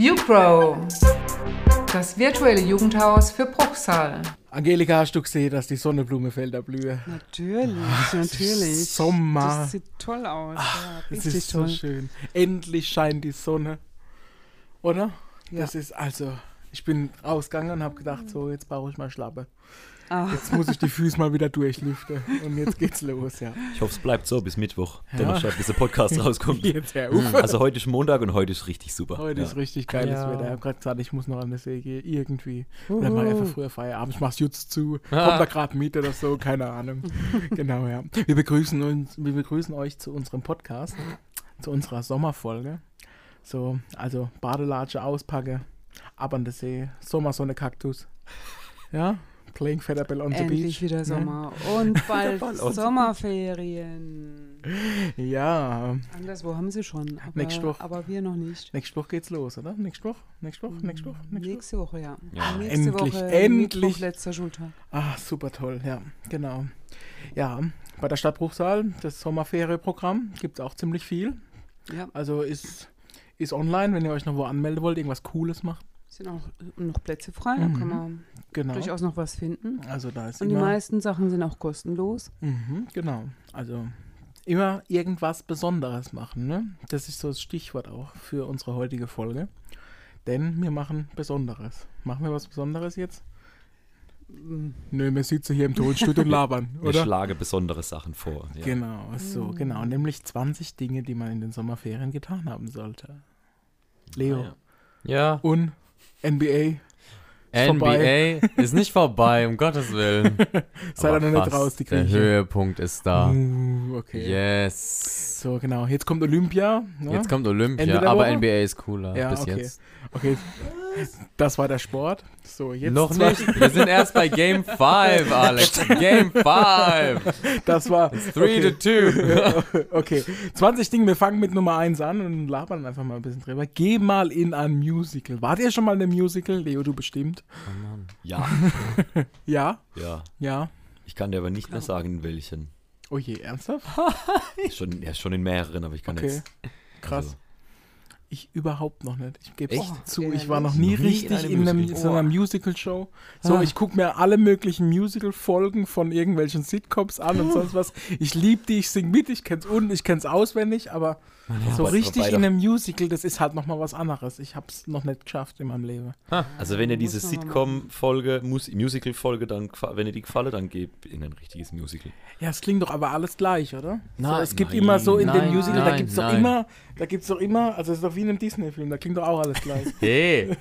YouGrow, das virtuelle Jugendhaus für Bruchsal. Angelika, hast du gesehen, dass die Sonnenblumenfelder blühen? Natürlich, Ah, natürlich. Sommer. Das sieht toll aus. ja, Es ist so toll. schön. Endlich scheint die Sonne. Oder? Das ist also, ich bin rausgegangen und habe gedacht, so, jetzt brauche ich mal Schlappe. Ah, Jetzt muss ich die Füße mal wieder durchlüften. Und jetzt geht's los, ja. Ich hoffe, es bleibt so bis Mittwoch, Ja. Donnerstag, bis der Podcast rauskommt. Jetzt her auf. Also heute ist Montag und heute ist richtig super. Heute ja. ist richtig geiles Ja. Wetter. Ich habe gerade gesagt, ich muss noch an der See gehen. Irgendwie. Oder mal einfach früher Feierabend. Ich mach's jetzt zu. Ah. Kommt da gerade mit oder so. Keine Ahnung. genau, ja. Wir begrüßen uns, wir begrüßen euch zu unserem Podcast. Zu unserer Sommerfolge. So, also Badelatsche auspacke. Ab an der See. Sommersonne Kaktus. Ja. Playing Featherbell on the endlich beach. wieder ne? Sommer. Und bald the Sommerferien. Ja. Anderswo haben sie schon. Aber, Nächste Woche. aber wir noch nicht. Nächste Woche geht's los, oder? Nächste Woche? Nächste Woche? Nächste Woche? Nächste Woche? Nächste Woche, ja. Ja. Nächste Endlich, Woche, endlich. Mittwoch, letzter Schultag. Ah, super toll, ja, genau. Ja, bei der Stadt Bruchsal, das Sommerferienprogramm, gibt es auch ziemlich viel. Ja, Also ist, ist online, wenn ihr euch noch wo anmelden wollt, irgendwas Cooles macht. Sind auch noch Plätze frei. Da Mhm. kann man Genau. durchaus noch was finden. Also da ist Und die meisten Sachen sind auch kostenlos. mhm, genau. Also immer irgendwas Besonderes machen, ne? Das ist so das Stichwort auch für unsere heutige Folge. Denn wir machen Besonderes. Machen wir was Besonderes jetzt? Mm, Nö, wir sitzen hier im Tonstudio und labern, Ich oder? schlage besondere Sachen vor. Ja. Genau, so, genau. Nämlich 20 Dinge, die man in den Sommerferien getan haben sollte. Leo. Ah, ja. Ja, Und NBA. NBA ist nicht vorbei, um Gottes Willen. Ihr Aber noch nicht raus, die Der. Höhepunkt ist da. Uh, okay. Yes. So, genau. Jetzt kommt Olympia. Ne? Jetzt kommt Olympia, aber Woche? NBA ist cooler Ja, bis okay. jetzt. Okay. Das war der Sport. So, jetzt Noch nicht. Wir sind erst bei Game 5, Alex. Game 5. Das war 3 okay. to 2. okay. 20 Dinge. Wir fangen mit Nummer 1 an und labern einfach mal ein bisschen drüber. Geh mal in ein Musical. Wart ihr schon mal in einem Musical? Leo, du bestimmt. ja, Ja? ja. Ja. Ich kann dir aber nicht mehr sagen, in welchen. Oh je, ernsthaft? Schon, ja, schon in mehreren, aber ich kann Okay. jetzt. Krass. Also, Ich überhaupt noch nicht. Ich gebe Echt? zu, Ehrlich? ich war noch nie Noch nie in richtig in, einem, Musical? so einer Musical-Show. So, Ah. ich gucke mir alle möglichen Musical-Folgen von irgendwelchen Sitcoms an und sonst was. Ich liebe die, ich sing mit, ich kenn's unten, ich kenn's auswendig, aber so aber- richtig in einem Musical, das ist halt nochmal was anderes. Ich hab's noch nicht geschafft in meinem Leben. also wenn ihr diese Sitcom-Folge, Mus- Musical-Folge, dann wenn ihr die gefallen, dann gebt in ein richtiges Musical. Ja, es klingt doch aber alles gleich, oder? so, Nein, es gibt nein, immer so in dem nein, Musical, da nein, gibt's doch immer, da gibt's doch immer, also es ist doch wie in einem Disney-Film, da klingt doch auch alles gleich. Hey.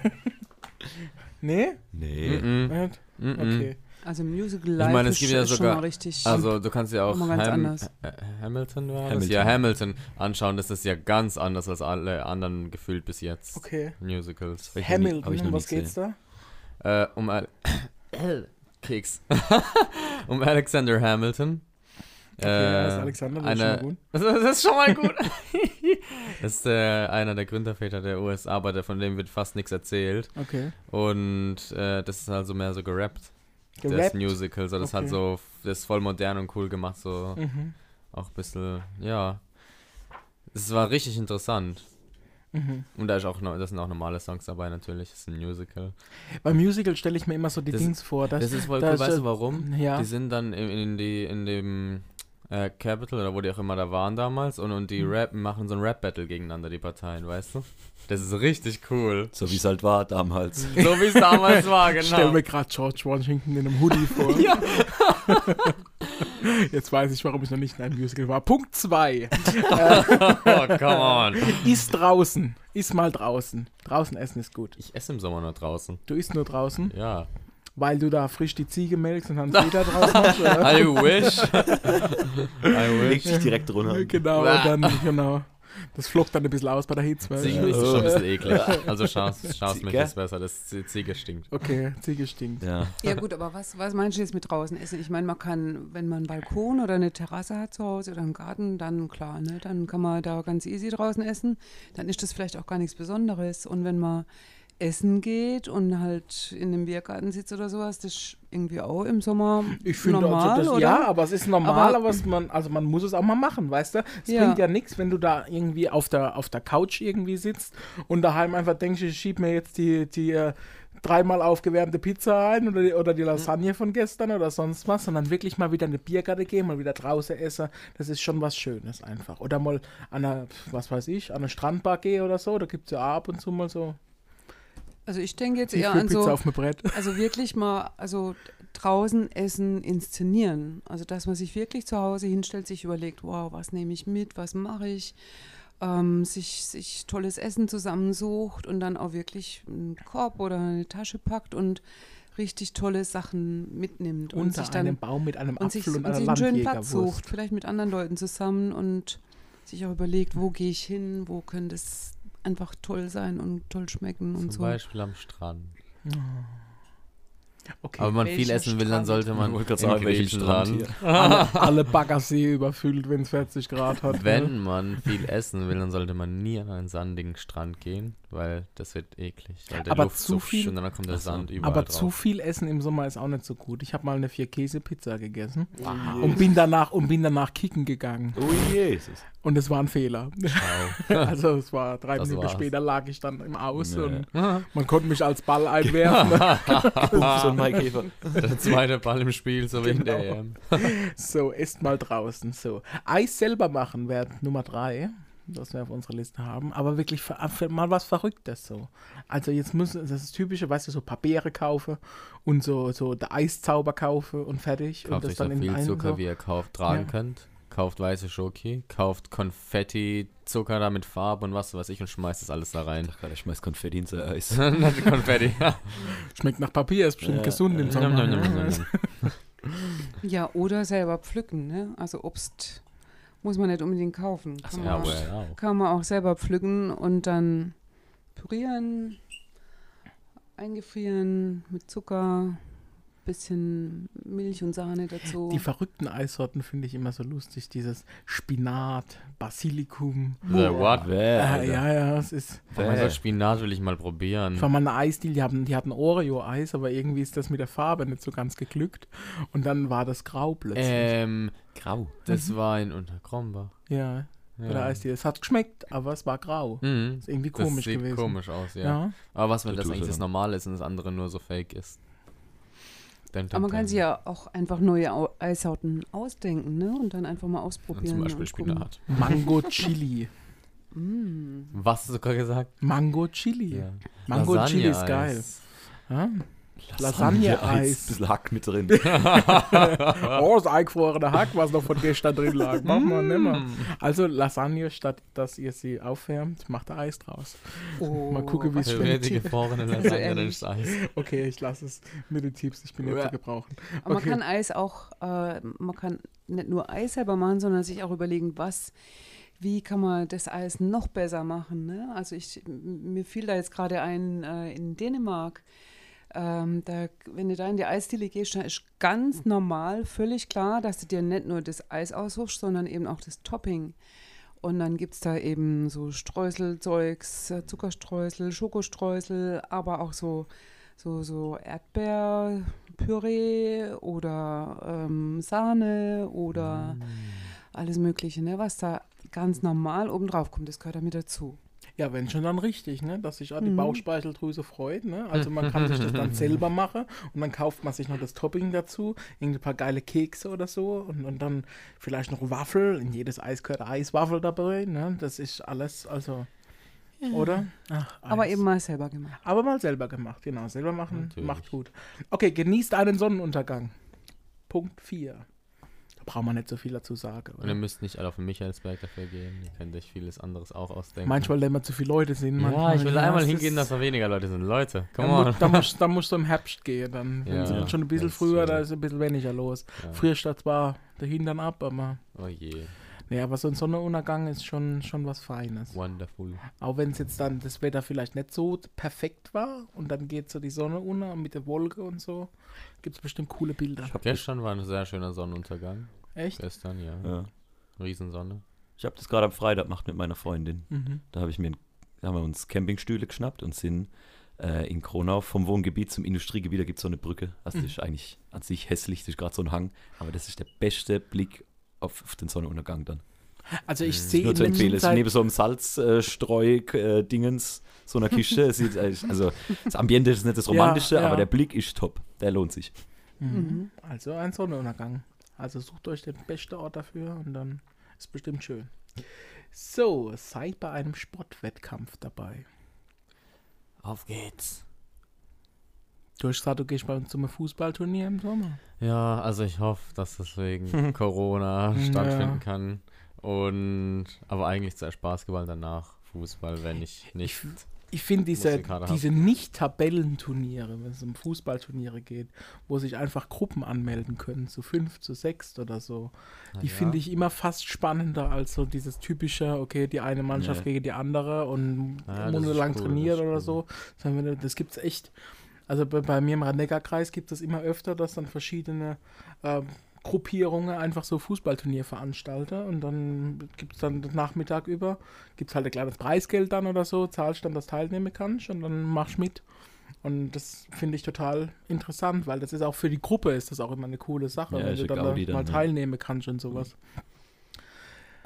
nee? Nee. Nicht? Mhm. Okay. Also Musical Ich Live meine, es ist gibt ja schon sogar- mal richtig. Also du kannst ja auch Ham anders. Hamilton, war das? Hamilton. Ja, Hamilton anschauen. Das ist ja ganz anders als alle anderen gefühlt bis jetzt. Okay. Musicals. Hab ich noch nie- Hamilton, ich um was geht's da? Äh, um Al Keks. um Alexander Hamilton. Okay, ja, Äh, ist Alexander, das ist schon mal gut. Das ist, das ist schon mal gut. das ist äh, einer der Gründerväter der USA, aber der, von dem wird fast nichts erzählt. Okay. Und äh, das ist also mehr so gerappt. Das Gerappt? Musical. So, das Okay. so, das ist voll modern und cool gemacht. So Mhm. auch ein bisschen, ja. Es war richtig interessant. Mhm. Und da ist auch das sind auch normale Songs dabei natürlich. Das ist ein Musical. Beim Musical stelle ich mir immer so die Das- Dings vor. Dass, Das ist voll cool, weißt das- du warum? Ja. Die sind dann in, in, die, in dem äh, Capital oder wo die auch immer da waren damals und, und die Mhm. Rap machen so ein Rap-Battle gegeneinander, die Parteien, weißt du? Das ist richtig cool. So wie es halt war damals. So wie es damals war, Ich stelle genau. mir gerade George Washington in einem Hoodie vor. Ja. Jetzt weiß ich, warum ich noch nicht in einem Musical war. Punkt 2. Oh, come on. Iss draußen. Iss mal draußen. Draußen essen ist gut. Ich esse im Sommer nur draußen. Du isst nur draußen, Ja. Weil du da frisch die Ziege melkst und dann wieder draußen hast, oder? I wish. I Legt wish. sich direkt runter. Genau, und dann, genau. Das flockt dann ein bisschen aus bei der Hitze. weil- Ziege ist schon ein bisschen eklig. Also schau's, schau's mich ist besser, das Ziege stinkt. Okay, Ziege stinkt. Ja. Ja gut, aber was, was meinst du jetzt mit draußen essen? Ich meine, man kann, wenn man einen Balkon oder eine Terrasse hat zu Hause oder einen Garten, dann klar, ne, dann kann man da ganz easy draußen essen. Dann ist das vielleicht auch gar nichts Besonderes. Und wenn man essen geht und halt in einem Biergarten sitzt oder sowas, das ist irgendwie auch im Sommer Ich finde normal, also das, oder? ja, aber es ist normal, Aber- aber, man, also man muss es auch mal machen, weißt du? Es Ja. bringt ja nichts, wenn du da irgendwie auf der, auf der Couch irgendwie sitzt und daheim einfach denkst, ich schieb mir jetzt die, die äh, dreimal aufgewärmte Pizza ein oder die, oder die Lasagne von gestern oder sonst was, sondern wirklich mal wieder in eine Biergarte gehen, mal wieder draußen essen, das ist schon was Schönes einfach. Oder mal an einer, was weiß ich, an eine Strandbar gehe oder so, da gibt es ja ab und zu mal so Also ich denke jetzt die eher an Pizza so, auf dem Brett. also wirklich mal, also draußen Essen inszenieren. Also dass man sich wirklich zu Hause hinstellt, sich überlegt, wow, was nehme ich mit, was mache ich, ähm, sich, sich tolles Essen zusammensucht und dann auch wirklich einen Korb oder eine Tasche packt und richtig tolle Sachen mitnimmt und Unter sich dann einem Baum mit einem und sich, Apfel und, und einer sich einen schönen Platz sucht, vielleicht mit anderen Leuten zusammen und sich auch überlegt, wo gehe ich hin, wo könnte es einfach toll sein und toll schmecken Zum und so. Beispiel am Strand. Okay. Aber wenn man viel essen will, dann sollte man Ich wollte gerade in sagen, welchen Strand alle, alle Baggersee überfüllt, wenn es 40 Grad hat. ne? Wenn man viel essen will, dann sollte man nie an einen sandigen Strand gehen, weil das wird eklig. Weil der Aber Luft zu viel- und dann kommt der. Sand überall Aber drauf. zu viel Essen im Sommer ist auch nicht so gut. Ich habe mal eine Vier-Käse-Pizza gegessen und bin danach und bin danach kicken gegangen. Oh Jesus. Und es war ein Fehler. Also es war drei Das Minuten war's. später lag ich dann im Aus Nee. und man konnte mich als Ball einwerfen. so ein Maikäfer. der zweite Ball im Spiel, so wie in der Genau. EM. so, esst mal draußen. So, Eis selber machen wäre Nummer drei, das wir auf unserer Liste haben. Aber wirklich für, für mal was Verrücktes so. Also jetzt müssen, das ist das typische, weißt du, so Papiere kaufe und so, so der Eiszauber kaufe und fertig. Kauft und euch so viel einen Zucker, so. wie ihr kauft, tragen Ja. könnt. Kauft weiße Schoki, kauft Konfetti, Zucker da mit Farbe und was weiß ich und schmeißt das alles da rein. Gerade ich schmeiß Konfetti ins Eis. Konfetti. Schmeckt nach Papier, ist bestimmt Ja. gesund im Sommer. nom, nom, nom. Ja, oder selber pflücken, ne? Also Obst muss man nicht unbedingt kaufen. Kann, ja, man, ja auch. kann man auch selber pflücken und dann pürieren, eingefrieren mit Zucker, bisschen Milch und Sahne dazu. Die verrückten Eissorten finde ich immer so lustig. Dieses Spinat, Basilikum. The what? Äh, ja, ja, es ist. Mein Gott, Spinat will ich mal probieren. Mal eine Eisdiele, die hatten, die hatten Oreo-Eis, aber irgendwie ist das mit der Farbe nicht so ganz geglückt. Und dann war das grau plötzlich. Ähm, Grau. das war in Unterkrombach. ja, bei der Eisdiele. Es hat geschmeckt, aber es war grau. Mhm. Ist irgendwie Das komisch sieht gewesen. komisch aus, ja. Ja. Aber was, wenn das eigentlich ja das. Normale ist und das andere nur so fake ist? Dun, dun, Aber man kann sich ja auch einfach neue Au- Eissorten ausdenken, ne? Und dann einfach mal ausprobieren. Zum Beispiel. Spinat. Mango Chili. Mm. Was hast du gerade gesagt? Mango Chili. Ja. Mango Chili ist geil. Ja? Lasagne-Eis. Bisschen Hack mit drin. Oh, das eingefrorene Hack, was noch von gestern drin lag. Mach mal, nimm mal. Also Lasagne, statt dass ihr sie aufwärmt, macht ihr Eis draus. Oh, Mal gucken, wie es schmeckt. die gefrorene Lasagne, dann ist Eis. Okay, ich lasse es mit den Tipps, ich bin nicht zu gebrauchen. Aber man Okay. kann Eis auch, äh, man kann nicht nur Eis selber machen, sondern sich auch überlegen, was, wie kann man das Eis noch besser machen. Ne? Also ich, mir fiel da jetzt gerade ein äh, in Dänemark. Ähm, da, wenn du da in die Eisdiele gehst, dann ist ganz normal, völlig klar, dass du dir nicht nur das Eis aussuchst, sondern eben auch das Topping. Und dann gibt es da eben so Streuselzeugs, Zuckerstreusel, Schokostreusel, aber auch so, so, so Erdbeerpüree oder ähm, Sahne oder Mm. alles Mögliche, ne? was da ganz normal oben drauf kommt. Das gehört damit dazu. Ja, wenn schon dann richtig, ne? dass sich auch die Mhm. Bauchspeicheldrüse freut. Ne? Also man kann sich das dann selber machen und dann kauft man sich noch das Topping dazu, irgendwie ein paar geile Kekse oder so und, und dann vielleicht noch Waffel. In jedes Eis gehört Eiswaffel dabei. Ne? Das ist alles, also, oder? Ach, Aber eben mal selber gemacht. Aber mal selber gemacht, genau. Selber machen Natürlich. macht gut. Okay, genießt einen Sonnenuntergang. Punkt 4. Braucht man nicht so viel dazu sagen. Und Oder? ihr müsst nicht alle auf den Michaelsberg dafür gehen. Ihr könnt euch vieles anderes auch ausdenken. Manchmal, wenn wir zu viele Leute sind. ja, ich will ja, einmal hingehen, ist- dass da weniger Leute sind. Leute, come Da, on. mu da, musst, da musst du im Herbst gehen, dann wenn Ja, sie schon ein bisschen ist früher, schön. da ist ein bisschen weniger los. Früher statt zwar der Hintern ab, aber Oh je, nee, aber so ein Sonnenuntergang ist schon, schon was Feines. wonderful. Auch wenn es jetzt dann das Wetter vielleicht nicht so perfekt war und dann geht so die Sonne unter mit der Wolke und so, gibt es bestimmt coole Bilder. Ich habe Gestern war ein sehr schöner Sonnenuntergang. Echt? Gestern, ja. ja. Riesensonne. ich hab das gerade am Freitag gemacht mit meiner Freundin. Mhm. Da habe ich mir, haben wir uns Campingstühle geschnappt und sind äh, in Kronau vom Wohngebiet zum Industriegebiet, da gibt es so eine Brücke. Also Mhm. das ist eigentlich an sich hässlich, das ist gerade so ein Hang, aber das ist der beste Blick auf, auf den Sonnenuntergang dann. Also ich ist sehe nur zu empfehlen. Es ist neben so einem Salzstreu-Dingens, so einer Kiste. Es sieht, also das Ambiente ist nicht das Ja, Romantische, ja. aber der Blick ist top. Der lohnt sich. Mhm. Also ein Sonnenuntergang. Also sucht euch den besten Ort dafür und dann ist bestimmt schön. So, seid bei einem Sportwettkampf dabei. Auf geht's. Du hast gesagt, du gehst bei uns zum Fußballturnier im Sommer. Ja, also ich hoffe, dass das wegen Corona Ja. stattfinden kann. Und aber eigentlich zuerst Basketball, danach Fußball, wenn ich nicht. Ich finde diese, diese Nicht-Tabellenturniere, wenn es um Fußballturniere geht, wo sich einfach Gruppen anmelden können, zu fünf, zu sechs oder so, die Ja. finde ich immer fast spannender als so dieses typische, okay, die eine Mannschaft Nee. gegen die andere und Ja, monatelang cool, trainiert oder cool. so. Das gibt es echt. Also bei, bei mir im Rhein-Neckar-Kreis gibt es immer öfter, dass dann verschiedene ähm, Gruppierungen einfach so Fußballturnier veranstalten und dann gibt es dann den Nachmittag über, gibt es halt ein kleines Preisgeld dann oder so, zahlst dann, dass du teilnehmen kannst und dann machst du mit. Und das finde ich total interessant, weil das ist auch für die Gruppe ist das auch immer eine coole Sache, Ja, wenn du dann, da Gaudi dann, mal ja. teilnehmen kannst und sowas.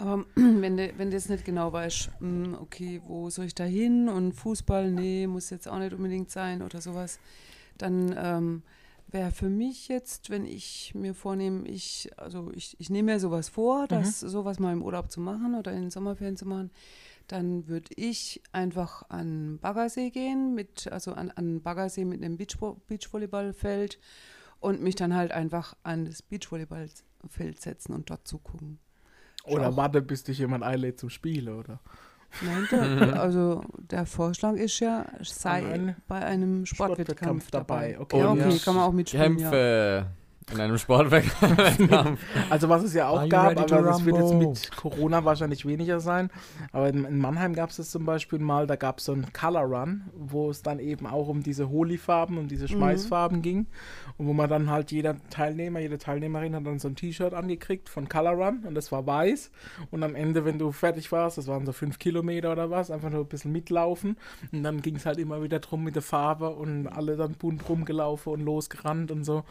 Aber wenn du, wenn du jetzt nicht genau weißt, hm, okay, wo soll ich da hin? Und Fußball, nee, muss jetzt auch nicht unbedingt sein oder sowas, dann ähm, wäre für mich jetzt, wenn ich mir vornehme, ich, also ich, ich nehme mir sowas vor, das sowas mal im Urlaub zu machen oder in den Sommerferien zu machen, dann würde ich einfach an Baggersee gehen, mit, also an, an Baggersee mit einem Beachvo Beachvolleyballfeld und mich dann halt einfach an das Beachvolleyballfeld setzen und dort zugucken. Oder Auch. warte, bis dich jemand einlädt zum Spiel, oder? Nein, der, also der Vorschlag ist ja, sei Ein bei einem Sportwettkampf Sportwettkampf dabei, dabei. okay. ja, okay, Ja. kann man auch mitspielen. Ja. Kämpfe in einem Sportwettkampf. Also was es ja auch gab, aber das wird jetzt mit Corona wahrscheinlich weniger sein. Aber in, in Mannheim gab es das zum Beispiel mal, da gab es so einen Color Run, wo es dann eben auch um diese Holi-Farben, um diese Schmeißfarben ging. Und wo man dann halt jeder Teilnehmer, jede Teilnehmerin hat dann so ein T-Shirt angekriegt von Color Run und das war weiß. Und am Ende, wenn du fertig warst, das waren so fünf Kilometer oder was, einfach nur ein bisschen mitlaufen. Und dann ging es halt immer wieder drum mit der Farbe und alle dann bunt rumgelaufen und losgerannt und so.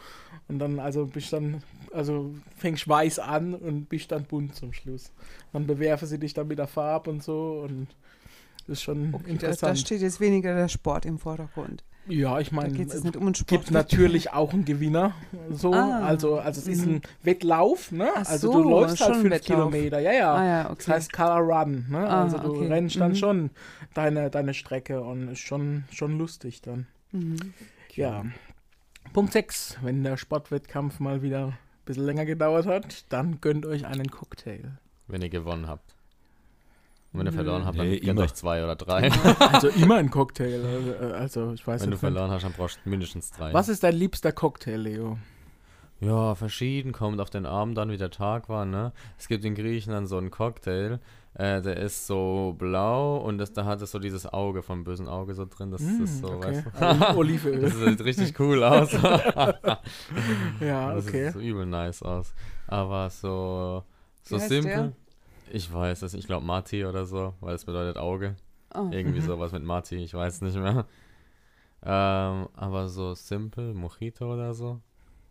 Und dann, also bist dann, also fängst weiß an und bist dann bunt zum Schluss. Dann bewerfen sie dich dann mit der Farbe und so und das ist schon Okay, da, interessant. da steht jetzt weniger der Sport im Vordergrund. Ja, ich meine, es nicht um gibt natürlich auch einen Gewinner. So, Ah. also, also es ist Mhm. ein Wettlauf, ne? Ach also so, du läufst halt fünf Wettlauf. Kilometer, ja, ja. Ah ja, Das okay. heißt Color Run, ne? Ah, also du okay. rennst dann Mhm. schon deine, deine Strecke und ist schon, schon lustig dann. Mhm. Ja. Punkt 6. Wenn der Sportwettkampf mal wieder ein bisschen länger gedauert hat, dann gönnt euch einen Cocktail. wenn ihr gewonnen habt. Und wenn ihr Nö. verloren habt, dann Nee, immer. euch zwei oder drei. Also immer ein Cocktail. Also, äh, Also ich weiß wenn du jetzt nicht. verloren hast, dann brauchst du mindestens drei. Was ist dein liebster Cocktail, Leo? Ja, verschieden, kommt auf den Abend an, wie der Tag war, ne? Es gibt in Griechenland so einen Cocktail, äh, der ist so blau und das, da hat es so dieses Auge vom bösen Auge so drin. Das Mm, ist so, okay. weißt du? Olivenöl. Das sieht richtig cool aus. ja, Das okay. sieht so übel nice aus. Aber so, so simpel. der? Ich weiß es, ich glaube Mati oder so, weil es bedeutet Auge. Oh. Irgendwie Mhm. sowas mit Mati, ich weiß nicht mehr. Ähm, aber so simpel, Mojito oder so.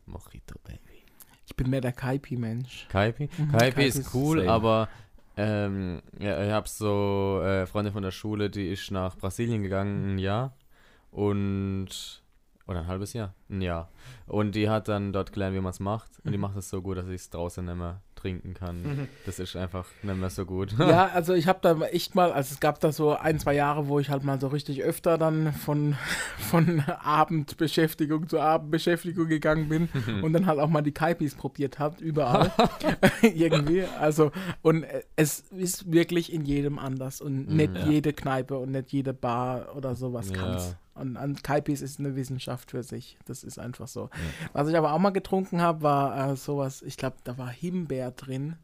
Mojito, Baby. Ich bin mehr der Kaipi-Mensch. Kaipi? Mhm, Kaipi ist cool, same. aber ähm, ja, ich habe so äh, Freundin von der Schule, die ist nach Brasilien gegangen, ein Jahr und oder ein halbes Jahr, ein Jahr. Und die hat dann dort gelernt, wie man es macht. Und die Mhm. macht es so gut, dass ich es draußen mehr trinken kann. Das ist einfach nicht mehr so gut. Ja, also ich habe da echt mal, also es gab da so ein, zwei Jahre, wo ich halt mal so richtig öfter dann von, von Abendbeschäftigung zu Abendbeschäftigung gegangen bin und dann halt auch mal die Kaipis probiert habe, überall. Irgendwie. Also, und äh, es ist wirklich in jedem anders und nicht Ja. jede Kneipe und nicht jede Bar oder sowas Ja. kann's. Und an Kaipis ist eine Wissenschaft für sich. Das ist einfach so. Was ich aber auch mal getrunken habe, war äh, sowas, ich glaube, da war Himbeer drin.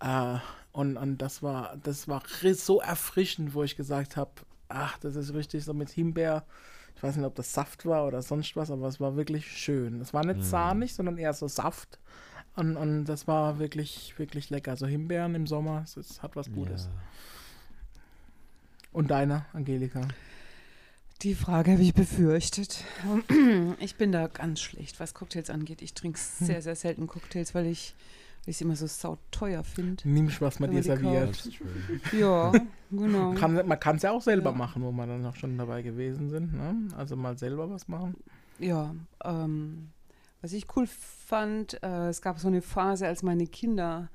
Äh, und, und das war, das war so erfrischend, wo ich gesagt habe, ach, das ist richtig so mit Himbeer. Ich weiß nicht, ob das Saft war oder sonst was, aber es war wirklich schön. Es war nicht sahnig, sondern eher so Saft. Und, und das war wirklich, wirklich lecker. Also Himbeeren im Sommer, es, es hat was Gutes. Und deine, Angelika? Die Frage habe ich befürchtet. Ich bin da ganz schlecht, was Cocktails angeht. Ich trinke sehr, sehr selten Cocktails, weil ich weil ich sie immer so sauteuer finde. Nimmst, was man dir serviert. Ja, genau. Kann, man kann es ja auch selber Ja. machen, wo wir dann auch schon dabei gewesen sind. Ne? Also mal selber was machen. Ja, ähm, was ich cool fand, äh, es gab so eine Phase, als meine Kinder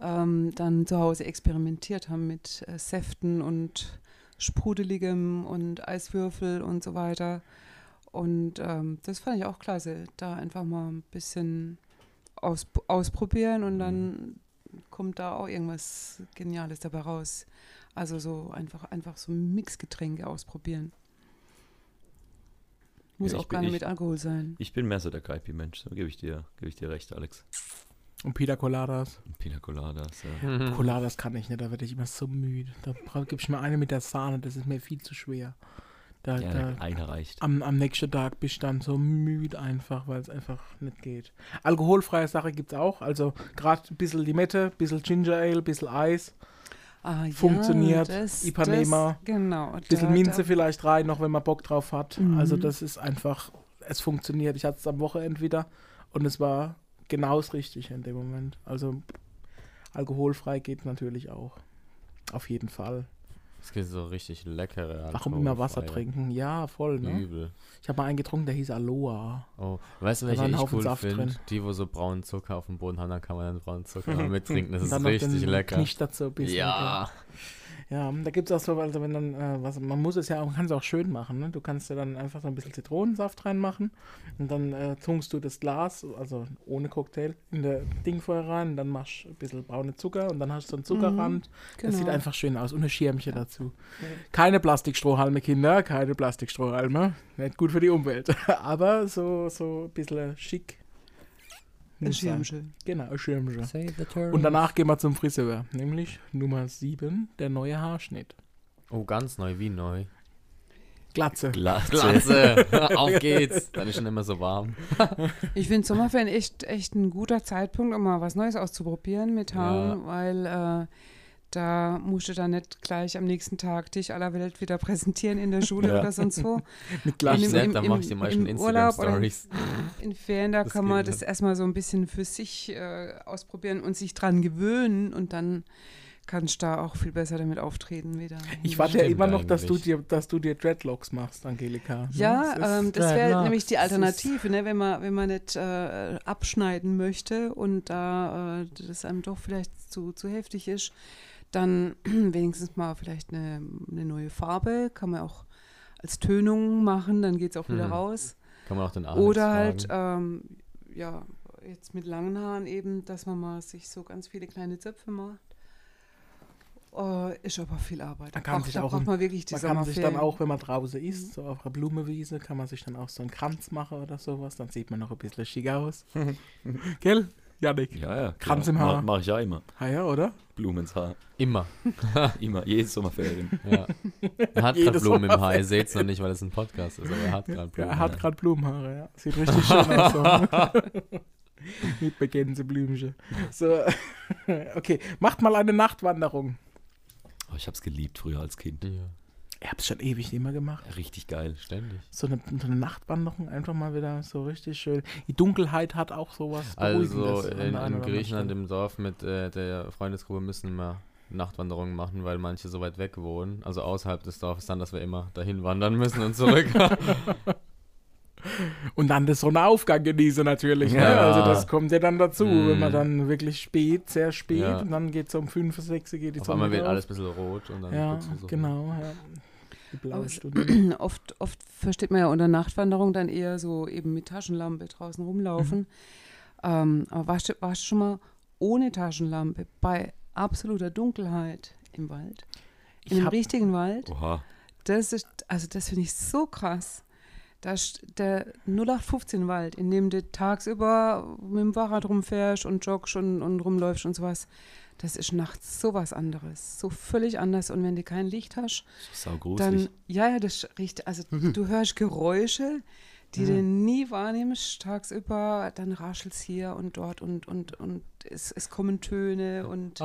ähm, dann zu Hause experimentiert haben mit äh, Säften und Sprudeligem und Eiswürfel und so weiter. Und ähm, das fand ich auch klasse, da einfach mal ein bisschen aus, ausprobieren und dann kommt da auch irgendwas Geniales dabei raus. Also so einfach, einfach so Mixgetränke ausprobieren. Muss Ja, auch gar nicht ich- mit Alkohol sein. Ich bin mehr so der Kaipi-Mensch, so gebe ich, dir- gebe ich dir recht, Alex. Und Pina Coladas. Pina Coladas, ja. Mhm. Coladas kann ich nicht, da werde ich immer so müde. Da gibst du mir eine mit der Sahne, das ist mir viel zu schwer. Da, ja da, einer reicht. am, am nächsten Tag bist du dann so müde einfach, weil es einfach nicht geht. Alkoholfreie Sache gibt es auch. Also gerade ein bisschen Limette, ein bisschen Ginger Ale, ein bisschen Eis, Ah, ja, Funktioniert. das- Ipanema. Das, genau. ein bisschen da- Minze da- vielleicht rein, noch wenn man Bock drauf hat. Mhm. Also das ist einfach, es funktioniert. Ich hatte es am Wochenende wieder und es war genau das Richtige in dem Moment. Also alkoholfrei geht natürlich auch. Auf jeden Fall. Es gibt so richtig leckere Warum immer Wasser trinken? Ja, voll, ne? Übel. Ich habe mal einen getrunken, der hieß Aloha. Oh, weißt du, welche ich Haufen cool Saft finde? Die, wo so braunen Zucker auf dem Boden haben, dann kann man den braunen Zucker mittrinken. Das ist dann richtig lecker. Knisch dazu ein bisschen. Ja. Ja, da gibt es auch so, also wenn dann, äh, was, man muss es ja auch, kann es auch schön machen, ne? Du kannst ja dann einfach so ein bisschen Zitronensaft reinmachen und dann äh, tunkst du das Glas, also ohne Cocktail, in der Ding vorher rein dann machst du ein bisschen braune Zucker und dann hast du so einen Zuckerrand. Das sieht genau. einfach schön aus und ein Schirmchen dazu. Keine Plastikstrohhalme, Kinder, keine Plastikstrohhalme. Nicht gut für die Umwelt, aber so, so ein bisschen schick. Ein. Schirmchen. Genau, ein Schirmchen. Und danach gehen wir zum Friseur, nämlich Nummer 7, der neue Haarschnitt. Oh, ganz neu, wie neu. Glatze. Glatze. Glatze. Auf geht's. Dann ist schon immer so warm. Ich finde Sommerferien echt, echt ein guter Zeitpunkt, um mal was Neues auszuprobieren mit Haaren, Ja. weil äh, da musst du dann nicht gleich am nächsten Tag dich aller Welt wieder präsentieren in der Schule Ja. oder sonst wo. Mit dann im- mache ich die meisten im Urlaub oder- Instagram-Stories. In Ferien, da Das kann man das erstmal so ein bisschen für sich äh, ausprobieren und sich dran gewöhnen und dann kannst du da auch viel besser damit auftreten wieder. Ich warte ja immer noch, dass du, dir, dass du dir Dreadlocks machst, Angelika. ne? Ja, Das ähm, das wäre nämlich die Alternative, ne? wenn, man, wenn man nicht äh, abschneiden möchte und da äh, das einem doch vielleicht zu, zu heftig ist, dann wenigstens mal vielleicht eine, eine neue Farbe, kann man auch als Tönung machen, dann geht es auch wieder Hm. raus. Kann man auch den Alex Oder halt, ähm, ja, jetzt mit langen Haaren eben, dass man mal sich so ganz viele kleine Zöpfe macht. Äh, ist aber viel Arbeit. Man Da kann braucht, sich da auch braucht man wirklich die Man kann sich dann auch, wenn man draußen ist, so auf einer Blumenwiese, kann man sich dann auch so einen Kranz machen oder sowas. Dann sieht man noch ein bisschen schick aus. Gell, Janik? Ja, ja. Kranz klar. im Haar. Mach, mach ich ja immer. Ah ja, oder? Blumen ins Haar. Immer. Immer, jedes Sommerferien. Ja. Er hat gerade Blumen im. Haar. Ihr seht es noch nicht, weil es ein Podcast ist, aber er hat gerade Ja, Blumen. er hat gerade Blumenhaare, ja. Sieht richtig schön aus. Mit Begänseblümchen. So, okay. Macht mal eine Nachtwanderung. Oh, ich hab's geliebt früher als Kind. Ja, Ich hab's schon ewig nicht mehr gemacht. Richtig geil. ständig. So eine, so eine Nachtwanderung, einfach mal wieder so richtig schön. Die Dunkelheit hat auch sowas Also in, in Griechenland im Dorf mit äh, der Freundesgruppe müssen wir Nachtwanderungen machen, weil manche so weit weg wohnen, also außerhalb des Dorfes, dann, dass wir immer dahin wandern müssen und zurück. Und dann den Sonnenaufgang genießen natürlich. Ne? Ja. Also das kommt ja dann dazu, Mm. wenn man dann wirklich spät, sehr spät, Ja. und dann geht es um 5, 6 geht die Auf Sonne einmal wird auf. alles ein bisschen rot und dann Ja, so genau. Ja. Die blaue es- Stunde. oft, oft versteht man ja unter Nachtwanderung dann eher so eben mit Taschenlampe draußen rumlaufen. Ähm, aber warst du, warst du schon mal ohne Taschenlampe bei absoluter Dunkelheit im Wald? In Ich richtigen Wald? Oha. Das ist, also das finde ich so krass. Da der 0815 Wald, in dem du tagsüber mit dem Fahrrad rumfährst und joggst und, und rumläufst und sowas. Das ist nachts so was anderes. So völlig anders. Und wenn du kein Licht hast, dann, ja, ja, das riecht, also du hörst Geräusche, die du nie wahrnimmst tagsüber, dann raschelst hier und dort und, und, und es, es kommen Töne und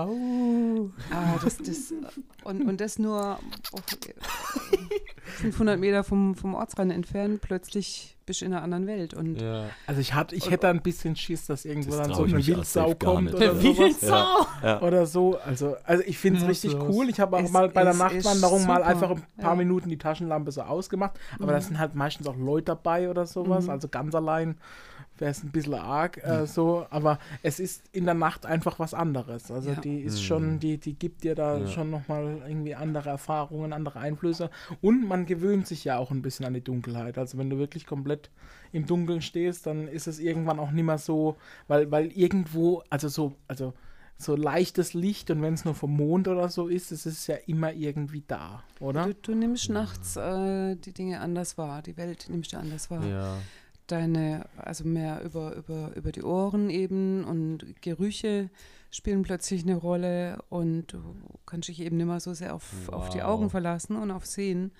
ah, das, das, und, und das nur 500 Meter vom, vom Ortsrand entfernt, plötzlich bist du in einer anderen Welt. Und Ja. Also ich hatte, ich hätte da ein bisschen Schiss, dass irgendwo Das dann so eine Wildsau kommt nicht. oder Der sowas. Ja. Oder so. Also, also ich finde es richtig cool. Ich habe auch Es mal bei der Nachtwanderung mal einfach ein paar Ja. Minuten die Taschenlampe so ausgemacht. Aber da sind halt meistens auch Leute dabei oder sowas. Mhm. Also ganz allein wäre es ein bisschen arg äh, so. Aber es ist in der Nacht einfach was anderes. Also Ja. die ist Mhm. schon, die, die gibt dir da Ja. schon nochmal irgendwie andere Erfahrungen, andere Einflüsse. Und man gewöhnt sich ja auch ein bisschen an die Dunkelheit. Also wenn du wirklich komplett im Dunkeln stehst, dann ist es irgendwann auch nicht mehr so, weil, weil irgendwo, also so, also so leichtes Licht und wenn es nur vom Mond oder so ist, es ist ja immer irgendwie da, oder? du, du nimmst nachts äh, die Dinge anders wahr, die Welt nimmst du anders wahr. Ja. Deine, also mehr über, über, über die Ohren eben und Gerüche spielen plötzlich eine Rolle und du kannst dich eben nicht mehr so sehr auf, auf die Wow. Augen verlassen und auf Sehen.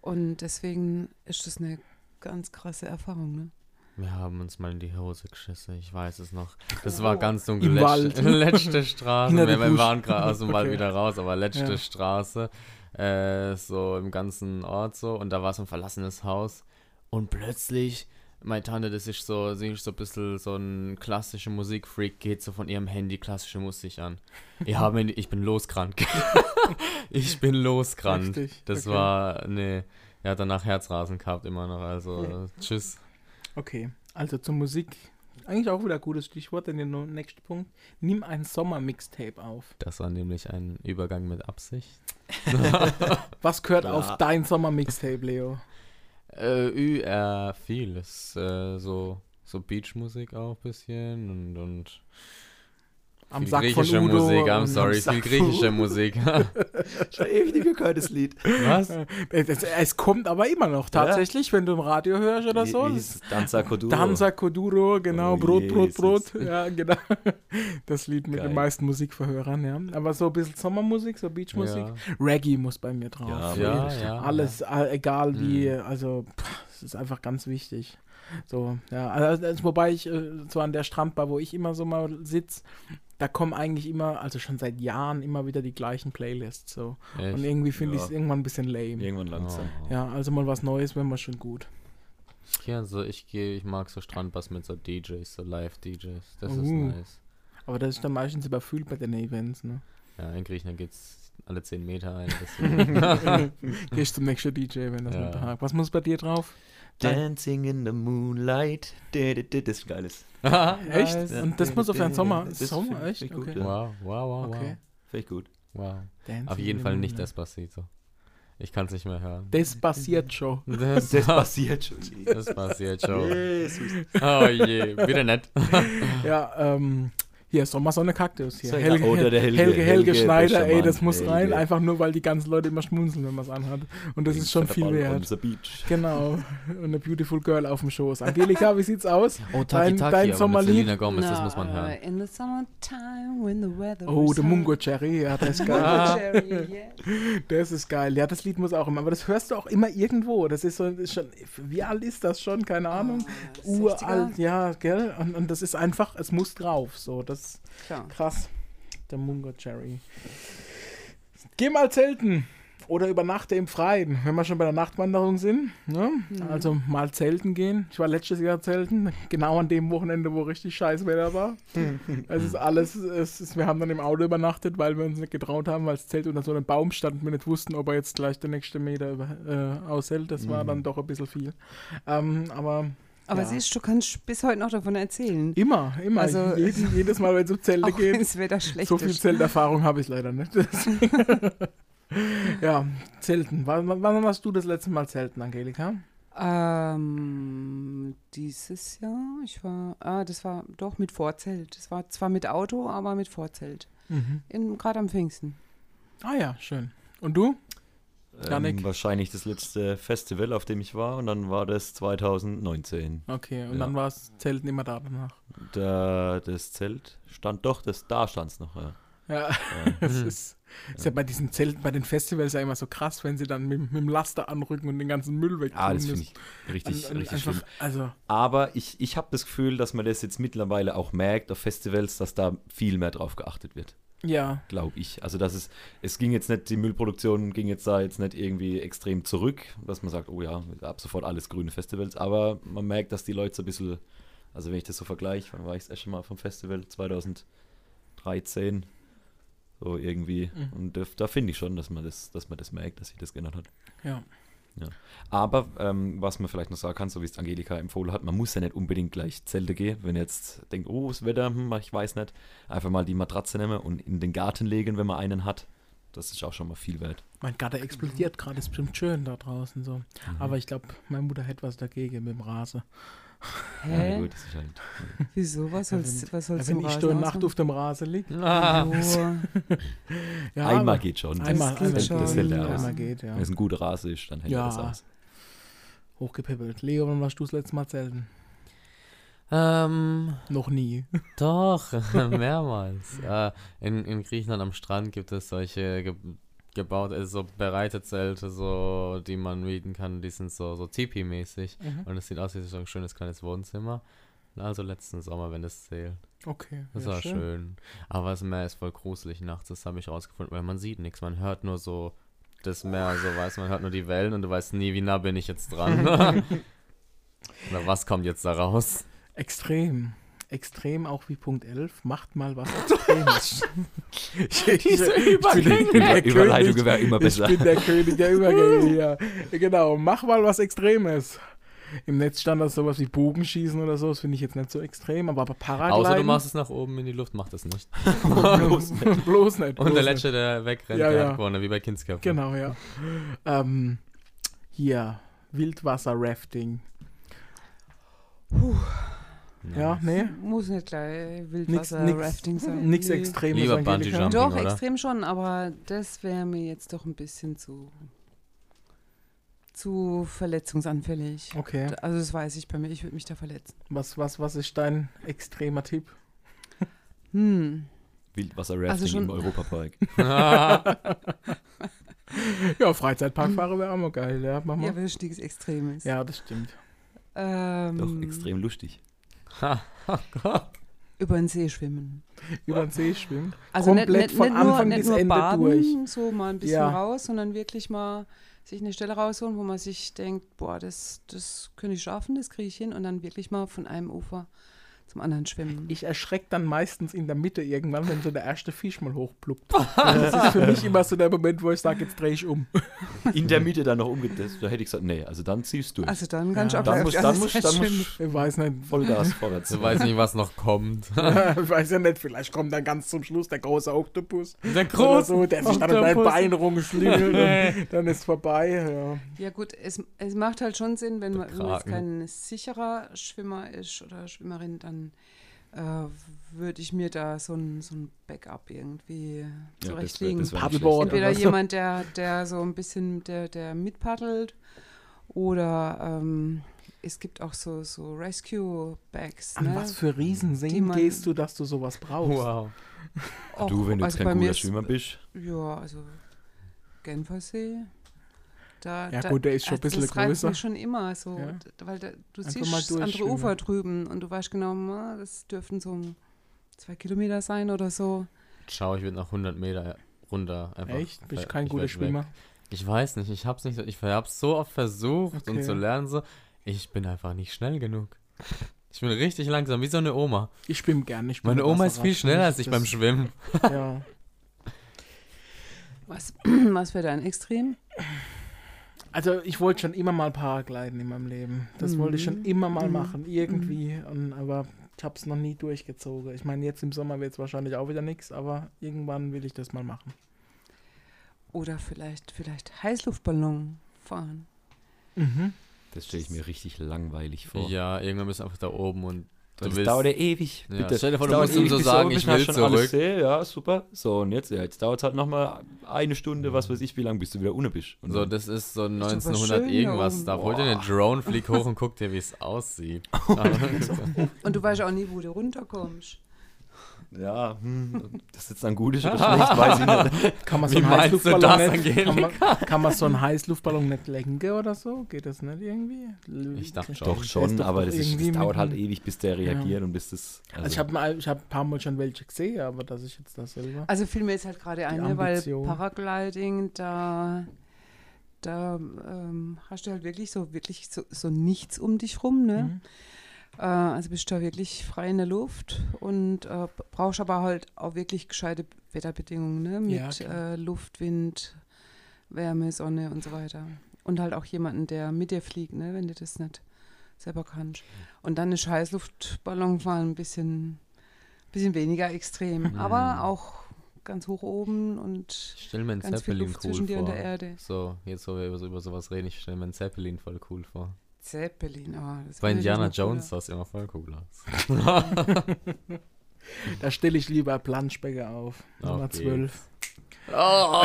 Und deswegen ist das eine ganz krasse Erfahrung. Ne? Wir haben uns mal in die Hose geschissen, ich weiß es noch. Das war ganz dunkel. Im letzte, Wald. letzte Straße. Wir, wir waren gerade aus dem Wald Okay. wieder raus, aber letzte Ja. Straße. Äh, so im ganzen Ort so. Und da war so ein verlassenes Haus. Und plötzlich, meine Tante, das ist so, sie ist so ein bisschen so ein klassischer Musikfreak, geht so von ihrem Handy klassische Musik an. Ich, habe, ich bin losgerannt. ich bin losgerannt. Richtig, Das okay. war, nee, er hat danach Herzrasen gehabt immer noch, also Ja. tschüss. Okay, also zur Musik. Eigentlich auch wieder ein gutes Stichwort, denn der no- nächste Punkt. Nimm ein Sommer-Mixtape auf. Das war nämlich ein Übergang mit Absicht. Was gehört Klar. auf dein Sommer-Mixtape, Leo? Äh, äh, vieles. Äh, so, so Beachmusik auch ein bisschen und, und Am viel Sack von griechische Udo Musik, I'm sorry, viel von griechische. Musik. Schon ewig nicht gehört, das Lied. Was? Es, es, kommt aber immer noch tatsächlich, wenn du im Radio hörst oder so. Danza Koduro. Danza Koduro, genau, Oh, Brot, Brot, Brot. Ja, genau. Das Lied mit Geil. den meisten Musikverhörern, ja. Aber so ein bisschen Sommermusik, so Beachmusik. Ja, Reggae muss bei mir drauf. Ja, ja, ja. Alles, egal wie, Mhm. also es ist einfach ganz wichtig. So, ja, also, also, wobei ich äh, so an der Strandbar, wo ich immer so mal sitze, da kommen eigentlich immer, also schon seit Jahren immer wieder die gleichen Playlists so. Echt? Und irgendwie finde ich Ja. es irgendwann ein bisschen lame. Irgendwann langsam. Oh. Ja, also mal was Neues wäre mal schon gut. Ja, so ich gehe, ich mag so Strandbass mit so DJs, so Live-DJs. Das ist Uh. nice. Aber das ist dann meistens überfüllt bei den Events, ne? Ja, in Griechenland geht's alle 10 Meter ein. Gehst zum nächsten DJ, wenn das Ja. mit behagt. Was muss bei dir drauf? Dancing in the moonlight. Da, da, da, Das ist geiles. Echt? Nice. Und das muss auf ein Sommer. Das Sommer, find- echt? gut, okay. ja. Wow, wow, wow, wow. Okay. Finde ich gut. wow. Dancing Auf jeden Fall nicht Moonlight. Despacito. Ich kann es nicht mehr hören. Das passiert schon. Das, Das passiert schon. das passiert schon. Jesus. Oh je, wieder nett. Ja, ähm, hier, Sommersonne Kaktus hier. So, Helge, oder der Helge, Helge, Helge, Helge, Schneider, ey, das muss Helge. rein, einfach nur, weil die ganzen Leute immer schmunzeln, wenn man es anhat. Und das ist schon viel wert. the beach. Genau. Und eine Beautiful Girl auf dem Schoß. Angelika, wie sieht's aus? Oh, Dein- Taki Taki, dein aber Sommerlied? mit Selena Gomez, das muss man hören. In the summertime when the weather Oh, der. Mungo Cherry, ja, das ist geil. Cherry, yeah. Das ist geil. Ja, das Lied muss auch immer. Aber das hörst du auch immer irgendwo. Das ist so, ist schon, wie alt ist das schon? Keine Ahnung. Ah, Uralt, ja, gell? Und, und das ist einfach, es muss drauf. So, das Klar. krass. Der Mungo Cherry. Geh mal zelten. Oder übernachte im Freien, wenn wir schon bei der Nachtwanderung sind. Ne? Mhm. Also mal zelten gehen. Ich war letztes Jahr zelten, genau an dem Wochenende, wo richtig scheiß Wetter war. es ist alles, es ist, wir haben dann im Auto übernachtet, weil wir uns nicht getraut haben, weil das Zelt unter so einem Baum stand und wir nicht wussten, ob er jetzt gleich der nächste Meter äh, aushält. Das war Mhm. dann doch ein bisschen viel. Ähm, aber Aber Ja. siehst du, kannst bis heute noch davon erzählen. immer, immer. Also- jeden, jedes Mal, wenn es um Zelte geht. das Wetter schlecht So viel. Zelterfahrung habe ich leider nicht. Ja, Zelten. Wann, wann warst du das letzte Mal Zelten, Angelika? Ähm, dieses Jahr, ich war, ah, das war doch mit Vorzelt. Das war zwar mit Auto, aber mit Vorzelt. In, Gerade am Pfingsten. Ah ja, schön. Und du? Ähm, wahrscheinlich das letzte Festival, auf dem ich war. Und dann war das 2019. Okay, und Ja. dann war es Zelten immer da danach. Da, das Zelt stand doch, das, da stand es noch. Ja. Ja, Ja. das ist, ist ja bei diesen Zelten, bei den Festivals ja immer so krass, wenn sie dann mit, mit dem Laster anrücken und den ganzen Müll weg Ah, das finde ich richtig, Und- und richtig einfach, schlimm. Also, Aber ich, ich habe das Gefühl, dass man das jetzt mittlerweile auch merkt auf Festivals, dass da viel mehr drauf geachtet wird. Ja. glaube ich. Also dass es, es ging jetzt nicht, die Müllproduktion ging jetzt da jetzt nicht irgendwie extrem zurück, dass man sagt, oh ja, ab sofort alles grüne Festivals, aber man merkt, dass die Leute so ein bisschen, also wenn ich das so vergleiche, war ich das erste Mal vom Festival? 2013, so irgendwie. Mhm. Und da, da finde ich schon, dass man das, dass man das merkt, dass sich das geändert hat. Ja. Aber ähm, was man vielleicht noch sagen kann, so wie es Angelika empfohlen hat, man muss ja nicht unbedingt gleich Zelte gehen, wenn ihr jetzt denkt, oh, das Wetter, hm, ich weiß nicht, einfach mal die Matratze nehmen und in den Garten legen, wenn man einen hat. Das ist auch schon mal viel wert. Mein Gatter explodiert gerade, ist bestimmt schön da draußen so. Mhm. Aber ich glaube, meine Mutter hätte was dagegen mit dem Rasen. Ja, Hä? gut, das ist halt. Wieso? Was Ja, soll's, was soll's Wenn ich Rasen da Nacht auf dem Rasen liege. Ah, Oh, Ja, einmal geht schon. Einmal, Das geht schon, das hält er ja. aus. Einmal geht, ja. Wenn es ein guter Rasen ist, dann hält Ja. er das aus. Hochgepippelt. Leo, wann warst du das letzte Mal zelten? ähm, Noch nie. doch, mehrmals. äh, in, in Griechenland am Strand gibt es solche gebaut, also so bereite Zelte, so, die man mieten kann. Die sind so, so Tipi-mäßig. Und es sieht aus wie so ein schönes kleines Wohnzimmer. Also letzten Sommer, wenn das zählt. Okay. Das ja, war schön. Aber das Meer ist voll gruselig nachts, das habe ich rausgefunden, weil man sieht nichts. Man hört nur so das Meer, so weiß man hört nur die Wellen und du weißt nie, wie nah bin ich jetzt dran. Oder was kommt jetzt da raus? Extrem. Extrem auch wie Punkt 11. Macht mal was Extremes. ich, ich, ich, bin der, ich bin der Überleitung König. wäre immer Ich besser. bin der König der Übergänge hier. Genau, mach mal was Extremes. Im Netz stand das sowas wie Bogenschießen oder so, das finde ich jetzt nicht so extrem, aber bei Paragliden... Außer du machst es nach oben in die Luft, mach das nicht. bloß nicht. bloß nicht. Und der Letzte, der wegrennt, Ja, der ja. hat gewonnen, wie bei Kindsköpfen. Genau, ja. Ähm, hier, Wildwasser-Rafting. Ja, nee, muss nicht gleich Wildwasser-Rafting nix, sein. Nee. Extremes. Lieber. Bungee-Jumping. Doch, oder? extrem schon, aber das wäre mir jetzt doch ein bisschen zu, zu verletzungsanfällig. Okay, Also das weiß ich bei mir, ich würde mich da verletzen. was, was, was ist dein extremer Tipp? Hm. Wildwasser-Rafting Also schon- im Europapark. Ja, Freizeitpark fahren wäre auch mal geil, ja, mach Ja, mal. wenn es nichts Extremes. Ja, das stimmt. Ähm, Doch, extrem lustig. Über den See schwimmen. Über den See schwimmen. Also nicht, Komplett nicht, von nicht nur, Anfang nicht bis nur Ende baden, durch. so mal ein bisschen Ja. raus, sondern wirklich mal sich eine Stelle rausholen, wo man sich denkt, boah, das, das könnte ich schaffen, das kriege ich hin und dann wirklich mal von einem Ufer zum anderen schwimmen. Ich erschrecke dann meistens in der Mitte irgendwann, wenn so der erste Fisch mal hochpluppt. Das ist für mich immer so der Moment, wo ich sage, jetzt drehe ich um. In der Mitte dann noch umgedreht, da hätte ich gesagt, nee, also dann ziehst du. Also dann kann ich Ja. auch dann muss, dann muss, dann muss Ich weiß nicht. Vollgas vorwärts. Du weißt nicht, was noch kommt. ich weiß ja nicht, vielleicht kommt dann ganz zum Schluss der große Oktopus. Der Oder so, der sich dann in dein. Bein rumschlingelt und dann ist vorbei. Ja. Ja gut, es, es macht halt schon Sinn, wenn Der man wenn man jetzt Kraken. kein sicherer Schwimmer ist oder Schwimmerin, dann äh, würde ich mir da so ein, so ein Backup irgendwie wär- zurechtlegen. das wär nicht Paddleboard. Entweder jemand, der, der so ein bisschen, der, der mitpaddelt oder ähm, es gibt auch so, so Rescue-Bags. An ne? was für Riesenseen gehst du, dass du sowas brauchst? Wow. Och, Du, wenn du jetzt also bei kein guter Schwimmer bist, Ja, also Genfersee. Da, Ja da, gut, der ist schon ein also bisschen das größer. mich schon immer so, Ja. weil da, du Einfach siehst mal das andere. Ufer drüben und du weißt genau, na, das dürften so zwei Kilometer sein oder so. Schau, ich würde nach 100 Meter runter einfach. Echt? Bist äh, kein ich guter Schwimmer? weg. Ich weiß nicht, ich hab's nicht, so- ich hab's so oft versucht Okay. und zu lernen so. Ich bin einfach nicht schnell genug. Ich bin richtig langsam, wie so eine Oma. Ich schwimme gerne. Ich bin Meine Oma ist viel schneller als ich Das- beim Schwimmen. Ja. Was, was wäre dein Extrem? Also ich wollte schon immer mal Paragliden in meinem Leben. Das wollte ich schon Mhm. immer mal Mhm. machen, irgendwie. Und, aber ich habe es noch nie durchgezogen. Ich meine, jetzt im Sommer wird es wahrscheinlich auch wieder nichts, aber irgendwann will ich das mal machen. Oder vielleicht, vielleicht Heißluftballon fahren. Mhm. das stelle ich mir richtig langweilig vor. Ja, irgendwann bist du einfach da oben und du das willst. dauert ja ewig. Ja, Bitte. stell dir vor, Das du musst ihm so sagen, ich bist, hast will schon alles zurück. gesehen, Ja, super. So, und jetzt, ja, jetzt dauert es halt nochmal eine Stunde, was weiß ich, wie lange bis du wieder unten bist. Und So, dann- das ist so doch was 1900 schön da irgendwas. Da holt dir eine Drone, flieg hoch und guck dir, wie es aussieht. Und du weißt auch nie, wo du runterkommst. Ja, hm, das jetzt dann gut ist oder schlecht, weiß ich nicht. Kann man so Wie einen meinst du das, nicht, kann man, kann man so einen Heißluftballon nicht lenken oder so? Geht das nicht irgendwie? Ich dachte schon. Doch schon, ist doch aber das, ist, das dauert halt ewig, bis der reagiert und bis das. Also ich habe ich habe ein paar Mal schon welche gesehen, aber dass ich jetzt das selber. Also fiel mir jetzt halt gerade ein, ne, weil. Paragliding, da, da ähm, hast du halt wirklich so wirklich so, so nichts um dich rum, ne? Mhm. Äh, also bist du da wirklich frei in der Luft und äh, brauchst aber halt auch wirklich gescheite Wetterbedingungen, ne? Ja, Mit klar. äh, Luft, Wind, Wärme, Sonne und so weiter. Und halt auch jemanden, der mit dir fliegt, ne? Wenn du das nicht selber kannst. Und dann ist Heißluftballonfahren ein bisschen, bisschen weniger extrem, aber auch ganz hoch oben und Ich stelle mir einen ganz viel Zeppelin Luft cool zwischen dir vor. und der Erde. So, jetzt wo wir über, so- über sowas reden, ich stelle mir einen Zeppelin voll cool vor. Zeppelin, oh, das Bei Indiana Jones sah es immer voll cool aus. Da stelle ich lieber Planschbäcker auf. Nummer Auf 12. Oh,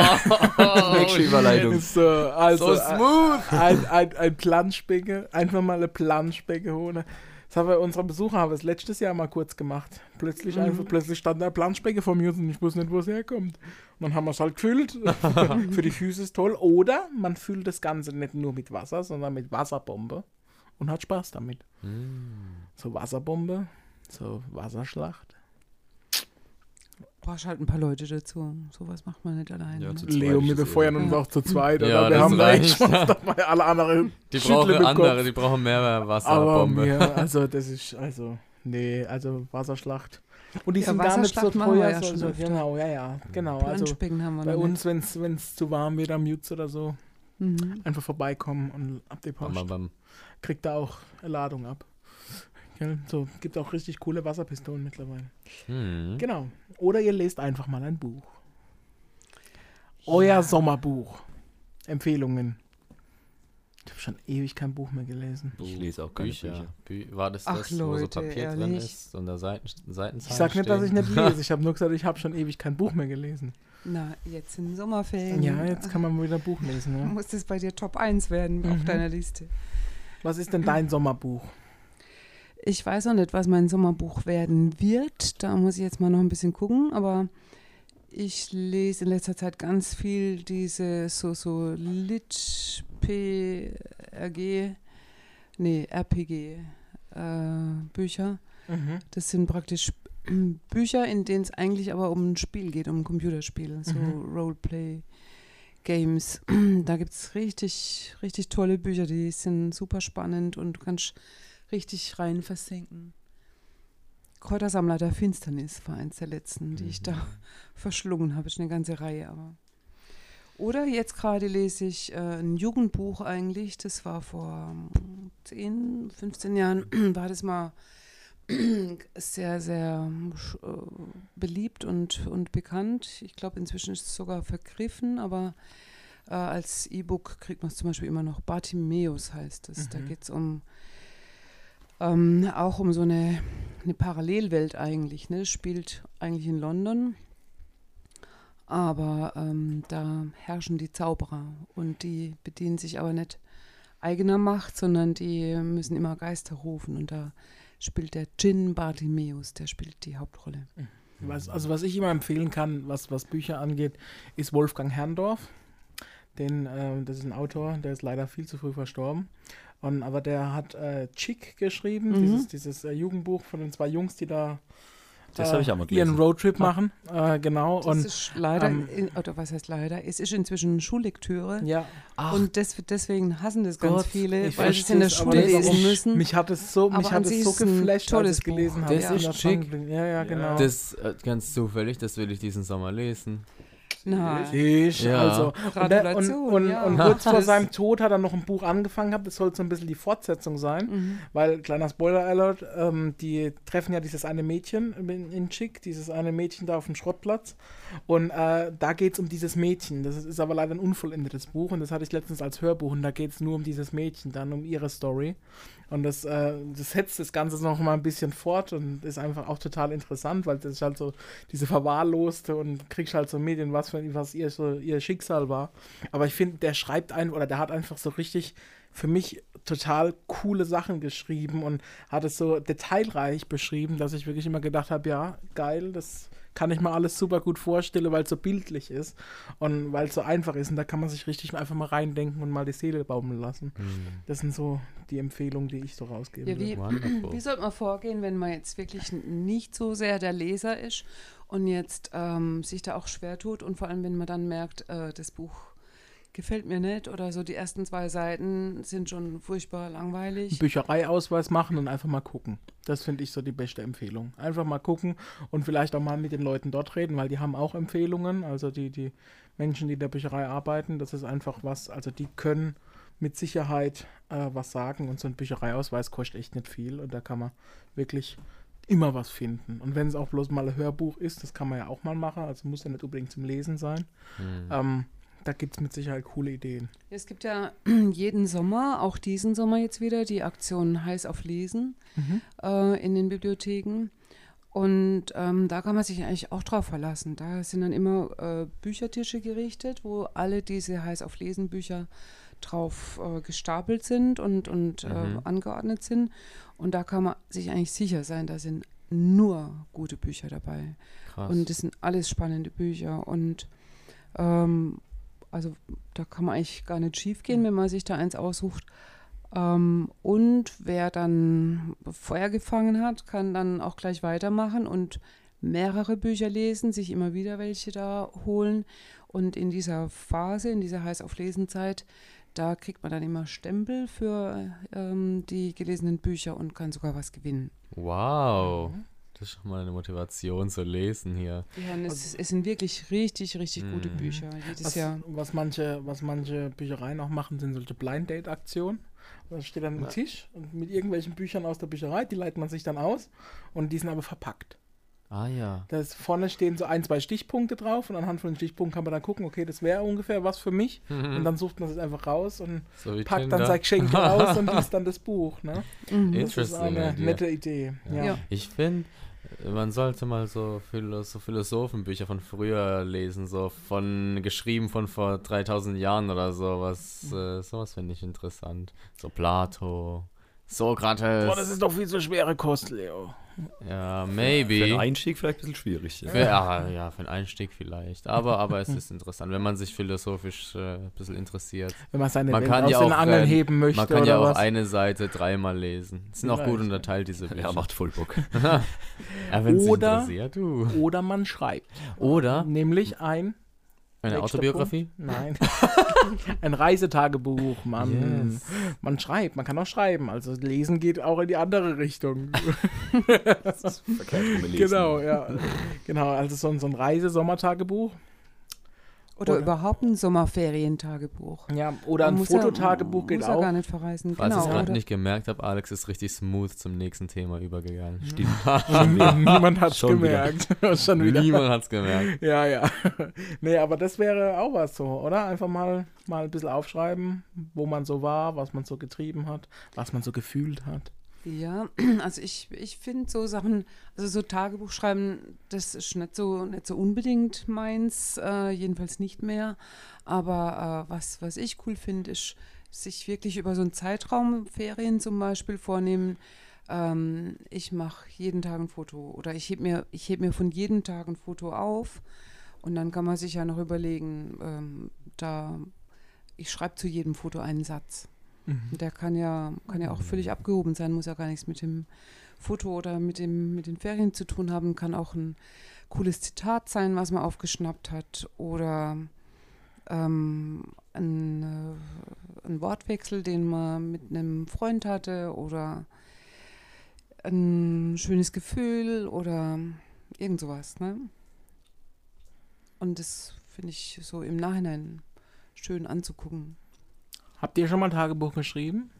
Nächste Überleitung. Ist so, also, So smooth. Ein, ein, ein Planschbecke, einfach mal eine Planschbecke holen. Das haben wir unsere Besucher haben wir es letztes Jahr mal kurz gemacht. Plötzlich Mhm. einfach, plötzlich stand der Planschbecke vor mir und ich wusste nicht, wo es herkommt. Und dann haben wir es halt gefüllt. Für die Füße ist toll. Oder man füllt das Ganze nicht nur mit Wasser, sondern mit Wasserbombe und hat Spaß damit. So Wasserbombe, so Wasserschlacht. Brauchst halt ein paar Leute dazu. Sowas macht man nicht alleine. Ja, ne? Leo mit das Feuern und auch zu zweit. Ja, oder? Wir das haben reicht. echt dabei. Alle anderen Die brauchen andere, die brauchen mehr Aber Wasserbombe. mir, also das ist, also, nee, also Wasserschlacht. Und die Ja, sind gar nicht so teuer. ja so, schon so, öfter. genau, ja, ja, genau. Also Planschbecken haben wir bei uns, wenn es zu warm wird am Jutz oder so. Mhm. einfach vorbeikommen und ab die Bam, Post. bam, bam. Kriegt da auch eine Ladung ab. Gell? So, gibt auch richtig coole Wasserpistolen mittlerweile. Hm. Genau. Oder ihr lest einfach mal ein Buch. Euer Sommerbuch. Empfehlungen. Ich habe schon ewig kein Buch mehr gelesen. Ich lese auch keine Bücher. Bücher. Bü war das Ach, das, wo so Leute, Papier drin ehrlich? ist und da Seiten, Seitenzahlen Ich sag nicht, dass ich nicht lese. Ich habe nur gesagt, ich habe schon ewig kein Buch mehr gelesen. Na, jetzt in den Sommerferien. Ja, jetzt kann man wieder ein Buch lesen. Ja. Muss das bei dir Top 1 werden auf Mhm. deiner Liste. Was ist denn dein Sommerbuch? Ich weiß noch nicht, was mein Sommerbuch werden wird. Da muss ich jetzt mal noch ein bisschen gucken. Aber ich lese in letzter Zeit ganz viel diese so, so Lit, P, RG, nee, RPG äh, Bücher. Mhm. Das sind praktisch Bücher, in denen es eigentlich aber um ein Spiel geht, um ein Computerspiel, so Mhm. Roleplay. Games. Da gibt es richtig, richtig tolle Bücher, die sind super spannend und du kannst richtig rein versinken. Kräutersammler der Finsternis war eins der letzten, die ich da verschlungen habe. Ist eine ganze Reihe, aber. Oder jetzt gerade lese ich äh, ein Jugendbuch eigentlich, das war vor mm, 10, 15 Jahren, war das mal sehr, sehr sch- äh, beliebt und, und bekannt. Ich glaube, inzwischen ist es sogar vergriffen, aber äh, als E-Book kriegt man es zum Beispiel immer noch. Bartimeus heißt es. Da Mhm. geht es um ähm, auch um so eine, eine Parallelwelt eigentlich. Ne? Spielt eigentlich in London. Aber ähm, da herrschen die Zauberer und die bedienen sich aber nicht eigener Macht, sondern die müssen immer Geister rufen und da spielt der Djinn Bartimeus, der spielt die Hauptrolle. Was, also was ich immer empfehlen kann, was, was Bücher angeht, ist Wolfgang Herrndorf. Den, äh, das ist ein Autor, der ist leider viel zu früh verstorben. Und, aber der hat äh, Chick geschrieben, Mhm. dieses, dieses äh, Jugendbuch von den zwei Jungs, die da Das äh, habe ich auch mal ihren gelesen. Roadtrip machen. Äh, genau. Das Und ist leider, ähm, in, oder was heißt leider, es ist inzwischen Schullektüre ja, und des, deswegen hassen das ganz Gott, viele, ich weil sie es in der Schule lesen müssen. mich hat es so, mich hat es so geflasht, als tolles ich gelesen Buch. habe. Das Ja, ist ja, schick. Ja, ja, genau. Das äh, ganz zufällig, das will ich diesen Sommer lesen. Na, Ich, Ja. also. Und, der, und, und, ja. und kurz vor seinem Tod hat er noch ein Buch angefangen gehabt, das soll so ein bisschen die Fortsetzung sein, Mhm. weil, kleiner Spoiler-Alert, ähm, die treffen ja dieses eine Mädchen in, in Chick, dieses eine Mädchen da auf dem Schrottplatz und äh, da geht es um dieses Mädchen, das ist, ist aber leider ein unvollendetes Buch und das hatte ich letztens als Hörbuch und da geht es nur um dieses Mädchen, dann um ihre Story und das, äh, das setzt das Ganze noch mal ein bisschen fort und ist einfach auch total interessant, weil das ist halt so diese verwahrloste und kriegst halt so was was, für, was ihr, so, ihr Schicksal war. Aber ich finde, der schreibt ein oder der hat einfach so richtig für mich total coole Sachen geschrieben und hat es so detailreich beschrieben, dass ich wirklich immer gedacht habe, ja, geil, das kann ich mir alles super gut vorstellen, weil es so bildlich ist und weil es so einfach ist und da kann man sich richtig einfach mal reindenken und mal die Seele baumeln lassen. Das sind so die Empfehlungen, die ich so rausgebe. Ja, wie, wie sollte man vorgehen, wenn man jetzt wirklich nicht so sehr der Leser ist und jetzt ähm, sich da auch schwer tut und vor allem, wenn man dann merkt, äh, das Buch gefällt mir nicht oder so die ersten zwei Seiten sind schon furchtbar langweilig. Büchereiausweis machen und einfach mal gucken. Das finde ich so die beste Empfehlung. Einfach mal gucken und vielleicht auch mal mit den Leuten dort reden, weil die haben auch Empfehlungen. Also die, die Menschen, die in der Bücherei arbeiten, das ist einfach was, also die können mit Sicherheit äh, was sagen und so ein Büchereiausweis kostet echt nicht viel und da kann man wirklich immer was finden. Und wenn es auch bloß mal ein Hörbuch ist, das kann man ja auch mal machen, also muss ja nicht unbedingt zum Lesen sein. Ähm, da gibt es mit Sicherheit coole Ideen. Es gibt ja jeden Sommer, auch diesen Sommer jetzt wieder, die Aktion Heiß auf Lesen äh, in den Bibliotheken. Und ähm, da kann man sich eigentlich auch drauf verlassen. Da sind dann immer äh, Büchertische gerichtet, wo alle diese Heiß auf Lesen Bücher drauf äh, gestapelt sind und, und äh, angeordnet sind. Und da kann man sich eigentlich sicher sein, da sind nur gute Bücher dabei. Krass. Und das sind alles spannende Bücher. Und ähm, also da kann man eigentlich gar nicht schief gehen, wenn man sich da eins aussucht. Ähm, und wer dann Feuer gefangen hat, kann dann auch gleich weitermachen und mehrere Bücher lesen, sich immer wieder welche da holen. Und in dieser Phase, in dieser heiß auf Lesenzeit, da kriegt man dann immer Stempel für ähm, die gelesenen Bücher und kann sogar was gewinnen. Wow. Das ist schon mal eine Motivation zu lesen hier. Ja, und es, es sind wirklich richtig, richtig gute Bücher jedes Was, Jahr. was, manche, was manche Büchereien auch machen, sind solche Blind Date Aktionen. Da steht dann ein Tisch und mit irgendwelchen Büchern aus der Bücherei, die leitet man sich dann aus und die sind aber verpackt. Ah ja. Da ist, vorne stehen so ein, zwei Stichpunkte drauf und anhand von den Stichpunkten kann man dann gucken, okay, das wäre ungefähr was für mich. Und dann sucht man es einfach raus und So packt Tinder. dann sein Geschenk raus und liest dann das Buch. Ne? Das ist eine idea. nette Idee. Ja. Ja. Ich finde, man sollte mal so, Philo so Philosophenbücher von früher lesen, so von geschrieben von vor 3000 Jahren oder sowas. Äh, sowas finde ich interessant. So Plato, Sokrates. Boah, das ist doch viel zu schwere Kost, Leo. Ja, Für maybe. den Einstieg vielleicht ein bisschen schwierig. Ja. Für, ja, ja, für einen Einstieg vielleicht. Aber, aber es ist interessant, wenn man sich philosophisch äh, ein bisschen interessiert. Wenn man seine Man Welt kann aus ja den auch, Angeln heben möchte Man kann oder ja auch was. eine Seite dreimal lesen. Es sind auch gut unterteilt, diese Bücher. Ja, macht voll Bock. ja, Oder- interessiert, du. Oder man schreibt. Oder Nämlich ein eine Autobiografie. Punkt. Nein. ein Reisetagebuch, Mann. Yes. Man schreibt, man kann auch schreiben. Also lesen geht auch in die andere Richtung. Verkehrt rum lesen. genau, ja. Genau, also so ein, so ein Reise-Sommertagebuch. Oder, Oder- überhaupt ein Sommerferientagebuch. Ja, oder ein muss Fototagebuch geht muss ja auch. gar nicht verreisen. Es genau. gerade Oder, nicht gemerkt habt, Alex ist richtig smooth zum nächsten Thema übergegangen. Stimmt. Niemand hat es gemerkt. Schon wieder. Niemand hat es gemerkt. Ja, ja. nee, aber das wäre auch was so, oder? Einfach mal, mal ein bisschen aufschreiben, wo man so war, was man so getrieben hat, was man so gefühlt hat. Ja, also ich, ich finde so Sachen, also so Tagebuch schreiben, das ist nicht so, nicht so unbedingt meins, äh, jedenfalls nicht mehr. Aber äh, was, was ich cool finde, ist, sich wirklich über so einen Zeitraum, Ferien zum Beispiel, vornehmen. Ähm, ich mache jeden Tag ein Foto oder ich heb mir, ich heb mir von jedem Tag ein Foto auf und dann kann man sich ja noch überlegen, ähm, da ich schreibe zu jedem Foto einen Satz. Und Der kann ja, kann ja auch völlig abgehoben sein, muss ja gar nichts mit dem Foto oder mit, dem, mit den Ferien zu tun haben, kann auch ein cooles Zitat sein, was man aufgeschnappt hat oder ähm, ein, äh, ein Wortwechsel, den man mit einem Freund hatte oder ein schönes Gefühl oder irgend sowas. Ne? Und das finde ich so im Nachhinein schön anzugucken. Habt ihr schon mal ein Tagebuch geschrieben?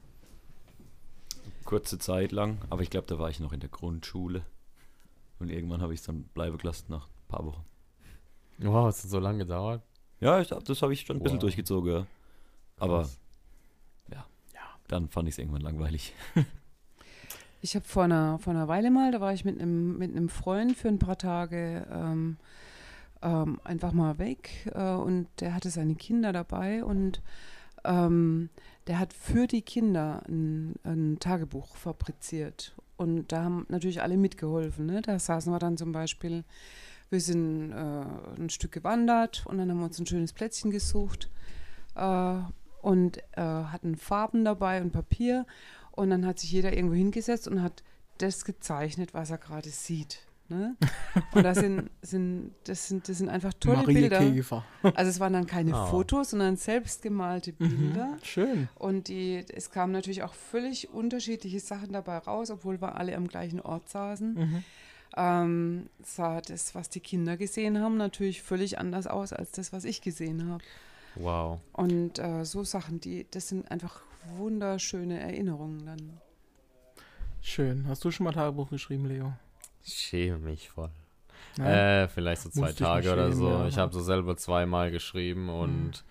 Kurze Zeit lang, aber ich glaube, da war ich noch in der Grundschule. Und irgendwann habe ich es dann bleiben gelassen nach ein paar Wochen. Wow, es hat so lange gedauert. Ja, ich, das habe ich schon ein bisschen Wow. durchgezogen, ja. Aber Krass. ja, dann fand ich es irgendwann langweilig. Ich habe vor einer, vor einer Weile mal, da war ich mit einem mit einem Freund für ein paar Tage ähm, ähm, einfach mal weg äh, und der hatte seine Kinder dabei und ähm, der hat für die Kinder ein, ein Tagebuch fabriziert. Und da haben natürlich alle mitgeholfen. Ne? Da saßen wir dann zum Beispiel, wir sind äh, ein Stück gewandert und dann haben wir uns ein schönes Plätzchen gesucht äh, und äh, hatten Farben dabei und Papier. Und dann hat sich jeder irgendwo hingesetzt und hat das gezeichnet, was er gerade sieht. Ne? Und das sind, sind, das, sind, das sind einfach tolle Marie Bilder. Käfer. Also es waren dann keine Ah. Fotos, sondern selbstgemalte Bilder. Schön. Und die, es kamen natürlich auch völlig unterschiedliche Sachen dabei raus, obwohl wir alle am gleichen Ort saßen. Mhm. Ähm, sah das, was die Kinder gesehen haben, natürlich völlig anders aus als das, was ich gesehen habe. Wow. Und äh, so Sachen, die, das sind einfach wunderschöne Erinnerungen dann. Schön. Hast du schon mal Tagebuch geschrieben, Leo? Ich schäme mich voll. Nein? Äh, vielleicht so zwei Tage oder so. ja. Ich habe so selber zweimal geschrieben und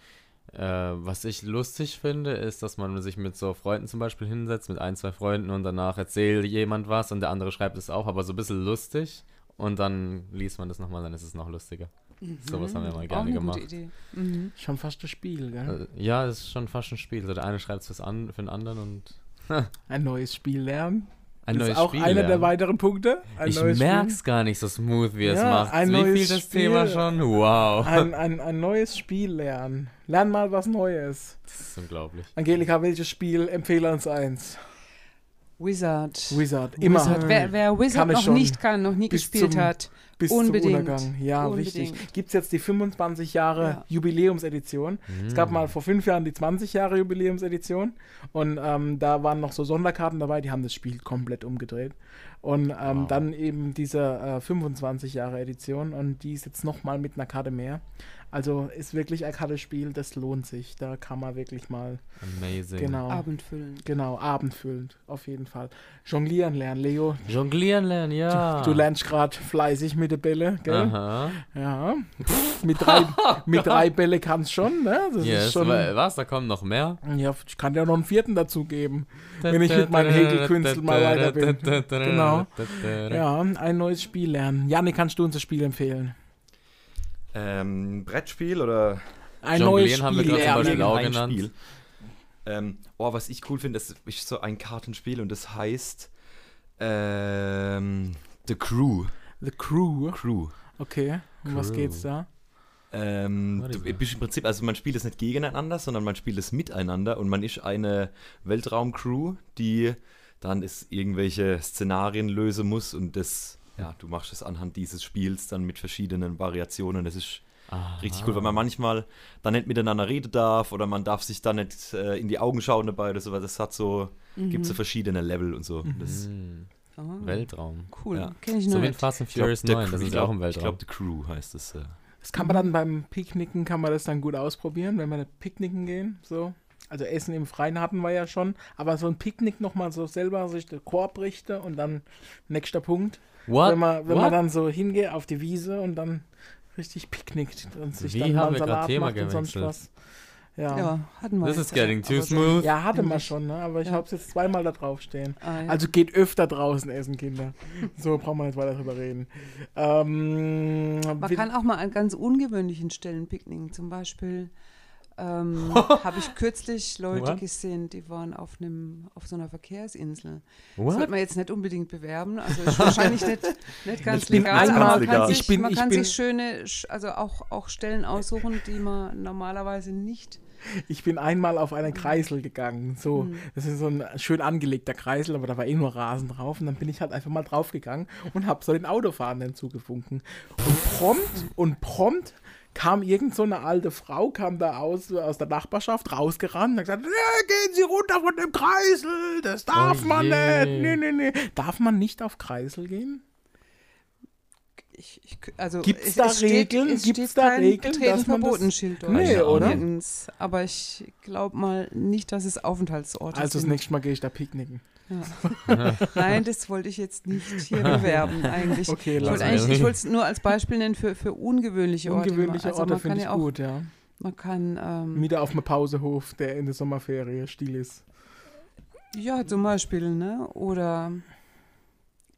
äh, was ich lustig finde, ist, dass man sich mit so Freunden zum Beispiel hinsetzt, mit ein, zwei Freunden und danach erzählt jemand was und der andere schreibt es auch, aber so ein bisschen lustig und dann liest man das nochmal, dann ist es noch lustiger. Sowas haben wir mal Auch gerne eine gemacht. gute Idee. Mhm. Schon fast das Spiel, gell? Äh, ja, es ist schon fast ein Spiel. So der eine schreibt es an, für den anderen und Ein neues Spiel lernen. Ein das neues ist auch Spiel. einer der lernen. weiteren Punkte. Ein Ich neues merk's gar nicht so smooth, wie es Ja, macht. ein Wie neues viel das Thema Spiel. schon? Wow. Ein, ein, ein neues Spiel lernen. Lern mal was Neues. Das ist unglaublich. Angelika, welches Spiel empfehle uns eins? Wizard. Wizard. Immer. Wizard. Wer, wer Wizard noch nicht kann, noch nie gespielt zum- hat, Bis Unbedingt. zum Untergang. Ja, Unbedingt. richtig. Gibt es jetzt die 25 Jahre Ja. Jubiläumsedition. Es gab mal vor fünf Jahren die 20 Jahre Jubiläumsedition und ähm, da waren noch so Sonderkarten dabei, die haben das Spiel komplett umgedreht. Und ähm, Wow. dann eben diese äh, 25 Jahre Edition und die ist jetzt nochmal mit einer Karte mehr. Also ist wirklich ein Kartenspiel, das lohnt sich. Da kann man wirklich mal, Amazing. genau, abendfüllend. genau, abendfüllend, auf jeden Fall. Jonglieren lernen, Leo. Jonglieren lernen, ja. Du, du lernst gerade fleißig mit der Bälle, gell? Aha. Ja. mit, drei, mit drei Bälle kannst schon, ne? Das Yes. ist schon. wa- Was? Da kommen noch mehr? Ja, ich kann dir noch einen vierten dazu geben. Wenn ich mit meinen Häkelkünsteln mal weiter bin. Genau. Ja, ein neues Spiel lernen. Janne, kannst du uns das Spiel empfehlen? Ähm, Brettspiel oder Ein Jonglieren neues haben wir Spiel gerade zum Beispiel auch ein genannt. Spiel. Ähm, oh, was ich cool finde, das ist so ein Kartenspiel und das heißt ähm, The Crew. The Crew. Crew. Okay. Um was Crew. geht's da? Ähm, du is bist that? im Prinzip, also man spielt es nicht gegeneinander, sondern man spielt es miteinander und man ist eine Weltraumcrew, die dann ist irgendwelche Szenarien lösen muss und das, ja, du machst es anhand dieses Spiels dann mit verschiedenen Variationen. Das ist richtig cool, weil man manchmal dann nicht miteinander reden darf oder man darf sich dann nicht äh, in die Augen schauen dabei oder so, weil das hat so, gibt so verschiedene Level und so. Das, Hm. Ah, Weltraum. cool, Ja. kenne ich So noch wie in. Fast and ich glaub, Furious The 9, Crew- das ich ist glaub- auch im Ich Weltraum. glaube, The Crew heißt es. Äh. Das kann man dann beim Picknicken, kann man das dann gut ausprobieren, wenn wir nicht picknicken gehen, so. Also Essen im Freien hatten wir ja schon, aber so ein Picknick nochmal so selber sich den Korb richte und dann nächster Punkt. What? Wenn man, wenn What? man dann so hingeht auf die Wiese und dann richtig picknickt und sich Wie dann haben wir Salat Thema macht und sonst was. Ja. ja. Ja, hatten wir This jetzt is getting too smooth. hatte man Eigentlich. schon, ne? aber ich Ja. habe es jetzt zweimal da draufstehen. Ah, ja. Also geht öfter draußen essen, Kinder. So brauchen wir nicht weiter drüber reden. Ähm, Man kann auch mal an ganz ungewöhnlichen Stellen picknicken. Zum Beispiel ähm, habe ich kürzlich Leute What? gesehen, die waren auf einem auf so einer Verkehrsinsel. Das What? sollte man jetzt nicht unbedingt bewerben. Also ist wahrscheinlich nicht, nicht ganz Ich bin legal, einmal- aber man legal. kann sich, Ich bin- man kann sich schöne, sch- also auch, auch Stellen aussuchen, die man normalerweise nicht. Ich bin einmal auf einen Kreisel gegangen. So, Mhm. das ist so ein schön angelegter Kreisel, aber da war eh nur Rasen drauf. Und dann bin ich halt einfach mal draufgegangen und habe so den Autofahrenden zugefunken. Und prompt und prompt kam irgend so eine alte Frau, kam da aus, aus der Nachbarschaft rausgerannt und hat gesagt, "Ja, gehen Sie runter von dem Kreisel, das darf Oh man je. nicht. Nee, nee, nee. Darf man nicht auf Kreisel gehen? Ich, ich, also Gibt's da Regeln? Es Gibt's steht da kein Regeln, Betreten dass man das- Verbotenschild dort. Nee, oder? Nirgends. Aber ich glaube mal nicht, dass es Aufenthaltsorte Also das nächste Mal gehe ich da picknicken. Ja. Nein, das wollte ich jetzt nicht hier bewerben eigentlich. Okay, ich lass wollte mal. eigentlich- ich wollte es nur als Beispiel nennen für, für ungewöhnliche Orte. Ungewöhnliche also Orte man kann finde ich ja auch, gut, ja. Man kann, ähm, Wieder auf einem Pausehof, der in der Sommerferie still ist. ja, zum Beispiel, ne? Oder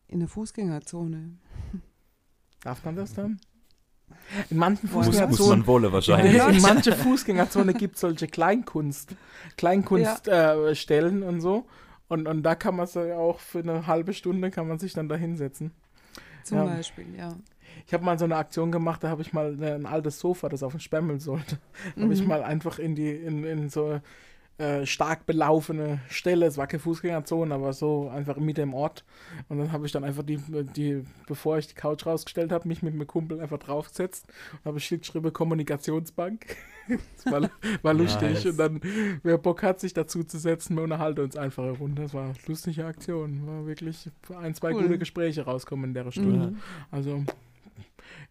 in der Fußgängerzone. Darf man das dann? In manchen Muss, muss Fußgängerzonen man wolle wahrscheinlich. in, in manche Fußgängerzone gibt es solche Kleinkunst, Kleinkunststellen äh, Stellen und so. Und, und da kann man es ja auch für eine halbe Stunde kann man sich dann da hinsetzen. Zum Ja. Beispiel, ja. Ich habe mal so eine Aktion gemacht, da habe ich mal ein altes Sofa, das auf den Sperrmüll sollte, habe ich Mhm. mal einfach in die in, in so äh, stark belaufene Stelle, es war keine Fußgängerzone, aber so einfach Mitte im Ort. Und dann habe ich dann einfach die, die, bevor ich die Couch rausgestellt habe, mich mit meinem Kumpel einfach draufgesetzt und habe geschrieben Kommunikationsbank. das war, war lustig. Nice. Und dann, wer Bock hat, sich dazu zu setzen, wir unterhalten uns einfach eine Runde. Das war eine lustige Aktion. War wirklich ein, zwei Cool. gute Gespräche rauskommen in der Stunde. Mhm. Also,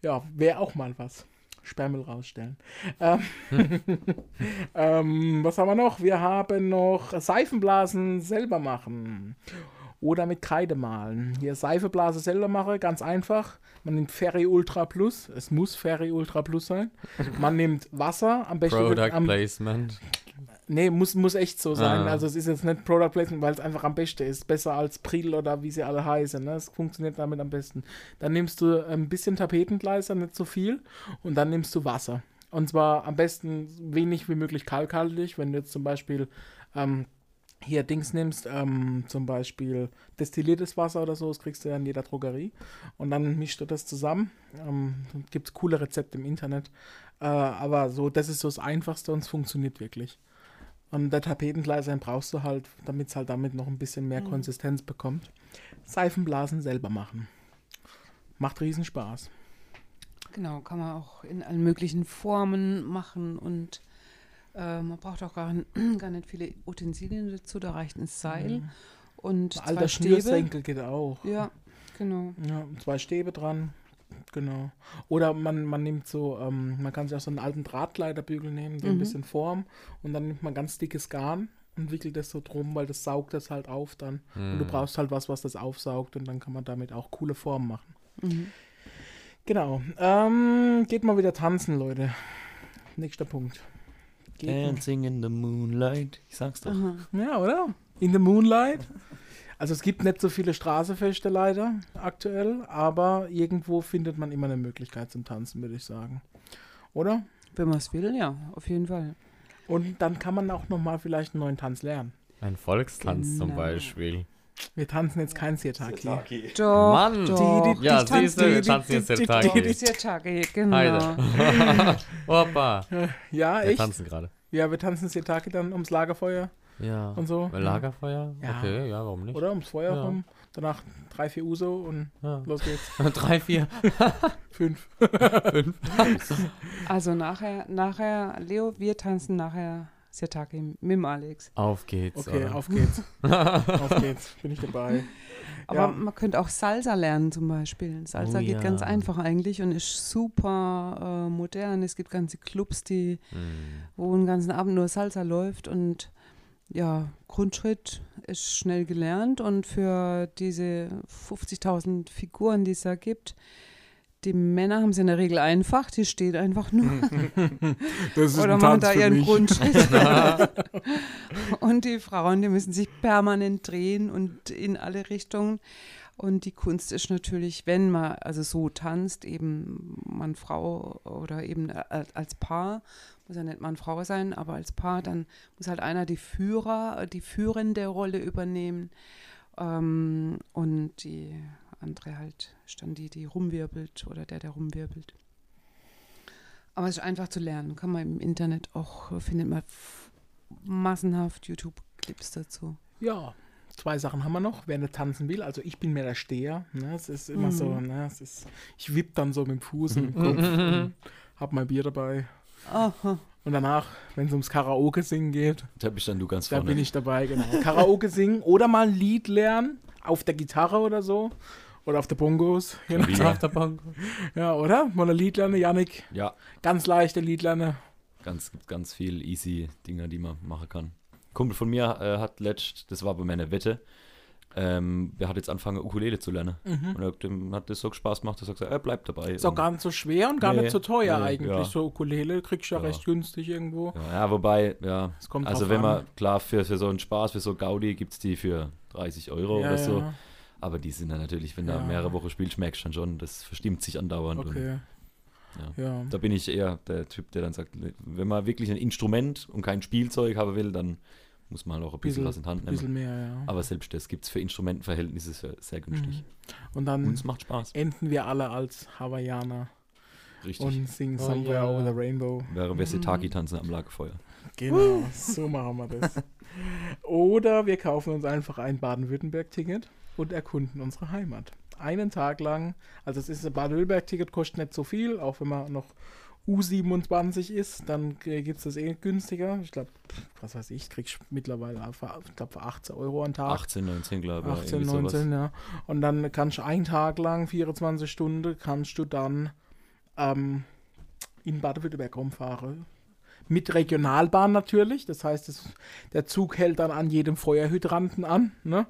ja, wäre auch mal was. Sperrmüll rausstellen. Ähm, ähm, was haben wir noch? Wir haben noch Seifenblasen selber machen. Oder mit Kreide malen. Hier Seifeblase selber mache, ganz einfach. Man nimmt Ferry Ultra Plus. Es muss Ferry Ultra Plus sein. Man nimmt Wasser, am besten. Product am, Placement. Nee, muss, muss echt so sein. Ah. Also es ist jetzt nicht Product Placement, weil es einfach am besten ist. Besser als Pril oder wie sie alle heißen. Ne? Es funktioniert damit am besten. Dann nimmst du ein bisschen Tapetengleiser, nicht so viel. Und dann nimmst du Wasser. Und zwar am besten wenig wie möglich kalkhaltig. Wenn du jetzt zum Beispiel ähm, hier Dings nimmst, ähm, zum Beispiel destilliertes Wasser oder so, das kriegst du ja in jeder Drogerie. Und dann mischst du das zusammen. Ähm, Gibt es coole Rezepte im Internet. Äh, aber so, das ist so das Einfachste und es funktioniert wirklich. Und der Tapetengleiser den brauchst du halt, damit es halt damit noch ein bisschen mehr Mhm. Konsistenz bekommt. Seifenblasen selber machen. Macht riesen Spaß. Genau, kann man auch in allen möglichen Formen machen und äh, man braucht auch gar, gar nicht viele Utensilien dazu, da reicht ein Seil und zwei Alter Stäbe. Schnürsenkel geht auch. Ja, genau. Ja, zwei Stäbe dran. Genau. Oder man, man nimmt so, ähm, man kann sich auch so einen alten Drahtleiterbügel nehmen, so ein Mhm. bisschen Form und dann nimmt man ganz dickes Garn und wickelt das so drum, weil das saugt das halt auf dann. Und du Hm. brauchst halt was, was das aufsaugt und dann kann man damit auch coole Formen machen. Mhm. Genau. Ähm, geht mal wieder tanzen, Leute. Nächster Punkt. Geht mal- Dancing in the moonlight. Ich sag's doch. Aha. Ja, oder? In the Moonlight. Also es gibt nicht so viele Straßefeste leider aktuell, aber irgendwo findet man immer eine Möglichkeit zum Tanzen, würde ich sagen. Oder? Wenn man es will, ja, auf jeden Fall. Und dann kann man auch nochmal vielleicht einen neuen Tanz lernen. Ein Volkstanz zum Genau. Beispiel. Wir tanzen jetzt kein Sirtaki. Doch, Mann! doch. Die- die- Ja, ich siehst du, wir tanzen jetzt die- die- Sirtaki. die- Sirtaki, genau. Hoppa. Ja, Wir echt? tanzen gerade. Ja, wir tanzen Sirtaki dann ums Lagerfeuer Ja. und so. Lagerfeuer? Ja. Okay, ja, warum nicht? Oder ums Feuer Ja. rum. Danach drei, vier Uso und Ja. los geht's. Drei, vier, Fünf. fünf. Also nachher, nachher, Leo, wir tanzen nachher Sirtaki mit dem Alex. Auf geht's. Okay, oder? auf geht's. auf geht's. Bin ich dabei. Aber Ja. man könnte auch Salsa lernen zum Beispiel. Salsa Oh geht ganz ja. einfach eigentlich und ist super äh, modern. Es gibt ganze Clubs, die, Hm. wo den ganzen Abend nur Salsa läuft und ja, Grundschritt ist schnell gelernt und für diese 50.000 Figuren, die es da gibt, die Männer haben es in der Regel einfach, die stehen einfach nur Das oder machen da ihren Grundschritt. und die Frauen, die müssen sich permanent drehen und in alle Richtungen. Und die Kunst ist natürlich, wenn man also so tanzt, eben Mann, Frau oder eben als Paar, muss ja nicht Mann, Frau sein, aber als Paar, dann muss halt einer die Führer, die führende Rolle übernehmen ähm, und die andere halt ist dann die, die rumwirbelt oder der, der rumwirbelt. Aber es ist einfach zu lernen. Kann man im Internet auch, findet man massenhaft YouTube-Clips dazu. Ja, zwei Sachen haben wir noch. Wer nicht tanzen will, also ich bin mehr der Steher. Ne? Es ist immer so, Mhm. ne? es ist, ich wipp dann so mit dem Fuß und Kopf und hab mein Bier dabei. Aha. Und danach, wenn es ums Karaoke singen geht, Da bist dann du ganz da vorne. bin ich dabei, genau. Karaoke singen oder mal ein Lied lernen, auf der Gitarre oder so. Oder auf der Bongos. nachdem. Auf der Bank. Ja, oder? Mal ein Lied lernen, Janik. Ja, Ganz leichte Lied lernen. ganz, gibt ganz viel easy Dinger, die man machen kann. Kumpel von mir äh, hat letzt, das war bei meiner Wette, ähm, der hat jetzt angefangen, Ukulele zu lernen. Und er, dem hat das so Spaß gemacht, dass er gesagt hat, er bleibt dabei. Ist auch Und- gar nicht so schwer und gar Nee, nicht so teuer nee, eigentlich. ja. So Ukulele kriegst du ja, Ja. recht günstig irgendwo. ja, ja, wobei, ja, also wenn an. man, klar, für, für so einen Spaß, für so Gaudi gibt es die für 30 Euro oder so. Aber die sind dann natürlich, wenn du mehrere Wochen spielst, merkst du dann schon, das verstimmt sich andauernd. Und, Okay. Ja. Ja. Da bin ich eher der Typ, der dann sagt, wenn man wirklich ein Instrument und kein Spielzeug haben will, dann muss man halt auch ein bisschen, Bisschen- was in die Hand Ein nehmen. bisschen mehr, ja. Aber selbst das gibt es für Instrumentenverhältnisse sehr, sehr günstig. Und dann Und es macht Spaß. enden wir alle als Hawaiianer Richtig. und singen Oh Somewhere ja. Over the Rainbow. Während wir Setaki tanzen am Lagerfeuer. Genau, so machen wir das. Oder wir kaufen uns einfach ein Baden-Württemberg-Ticket und erkunden unsere Heimat. Einen Tag lang, also es ist ein Baden-Württemberg-Ticket, kostet nicht so viel, auch wenn man noch U27 ist, dann gibt es das eh günstiger. Ich glaube, was weiß ich, kriegst du mittlerweile für, ich glaub, für 18 Euro am Tag. 18, 19, glaube ich. 18, irgendwie sowas. 19, ja. Und dann kannst du einen Tag lang, 24 Stunden, kannst du dann ähm, in Baden-Württemberg rumfahren. Mit Regionalbahn natürlich, das heißt, es, der Zug hält dann an jedem Feuerhydranten an. Ne?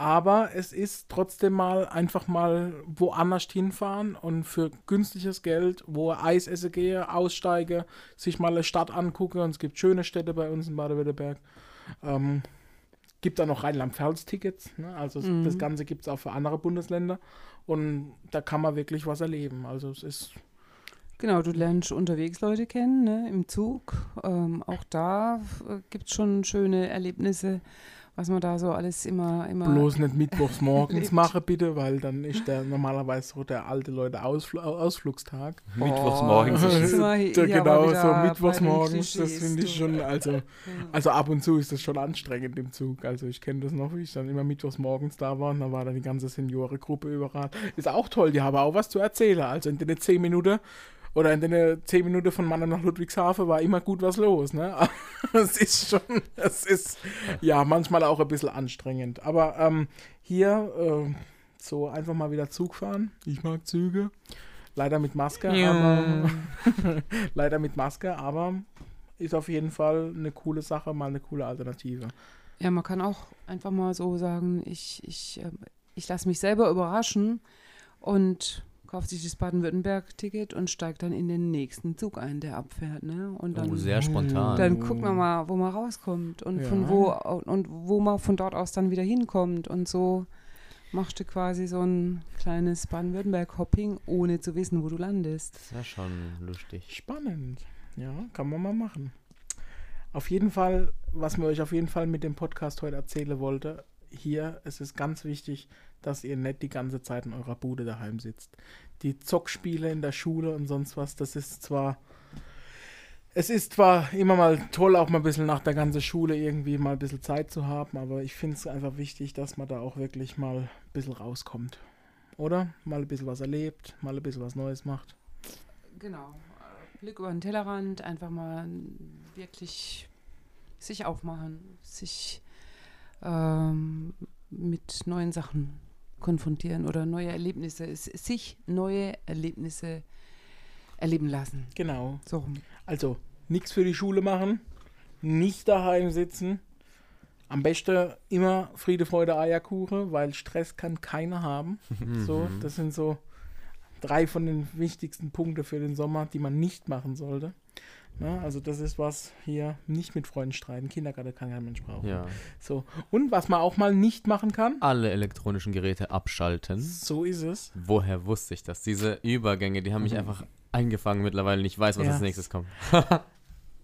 Aber es ist trotzdem mal einfach mal woanders hinfahren und für günstiges Geld, wo Eis essen gehe, aussteige, sich mal eine Stadt angucke. Und es gibt schöne Städte bei uns in Baden-Württemberg. Ähm, gibt da noch Rheinland-Pfalz-Tickets. Ne? Also Mhm. das Ganze gibt es auch für andere Bundesländer. Und da kann man wirklich was erleben. Also es ist Genau, du lernst unterwegs Leute kennen, ne, im Zug. Ähm, auch da äh, gibt es schon schöne Erlebnisse, was man da so alles immer, immer. bloß nicht mittwochs morgens Lebt. mache, bitte, weil dann ist der normalerweise so der alte Leute Ausfl Ausflugstag. Mittwochs Oh, morgens. das ist hier Ja, genau, so mittwochs morgens, das finde ich schon, also, Ja. also ab und zu ist das schon anstrengend im Zug. Also ich kenne das noch, wie ich dann immer mittwochs morgens da war und dann war dann die ganze Seniorengruppe überall. Ist auch toll, die haben auch was zu erzählen. Also in den 10 Minuten oder in den 10 Minuten von Mannheim nach Ludwigshafen war immer gut was los. Ne? es ist schon, es ist ja manchmal auch ein bisschen anstrengend. Aber ähm, hier äh, so einfach mal wieder Zug fahren. Ich mag Züge. Leider mit Maske, aber leider mit Maske, aber ist auf jeden Fall eine coole Sache, mal eine coole Alternative. Ja, man kann auch einfach mal so sagen, ich, ich, ähm, ich lasse mich selber überraschen und kauft sich das Baden-Württemberg-Ticket und steigt dann in den nächsten Zug ein, der abfährt. Ne? Und dann, Oh, sehr spontan. dann guckt man mal, wo man rauskommt und Ja. von wo und wo man von dort aus dann wieder hinkommt. Und so machst du quasi so ein kleines Baden-Württemberg-Hopping, ohne zu wissen, wo du landest. Das wäre schon lustig. Spannend. Ja, kann man mal machen. Auf jeden Fall, was mir euch auf jeden Fall mit dem Podcast heute erzählen wollte, hier, es ist ganz wichtig, dass ihr nicht die ganze Zeit in eurer Bude daheim sitzt. Die Zockspiele in der Schule und sonst was, das ist zwar, es ist zwar immer mal toll, auch mal ein bisschen nach der ganzen Schule irgendwie mal ein bisschen Zeit zu haben, aber ich finde es einfach wichtig, dass man da auch wirklich mal ein bisschen rauskommt. Oder? Mal ein bisschen was erlebt, mal ein bisschen was Neues macht. Genau. Blick über den Tellerrand, einfach mal wirklich sich aufmachen, sich ähm, mit neuen Sachen konfrontieren oder neue Erlebnisse, sich neue Erlebnisse erleben lassen. Genau. So rum. Also nichts für die Schule machen, nicht daheim sitzen. Am besten immer Friede, Freude, Eierkuchen, weil Stress kann keiner haben. So, Mhm. das sind so drei von den wichtigsten Punkten für den Sommer, die man nicht machen sollte. Ne? Also das ist was hier nicht mit Freunden streiten. Kindergarten kann kein Mensch brauchen. Ja. So. Und was man auch mal nicht machen kann, Alle elektronischen Geräte abschalten. so ist es. Woher wusste ich das? Diese Übergänge, die haben mich einfach eingefangen mittlerweile. Ich weiß, was Ja. als nächstes kommt.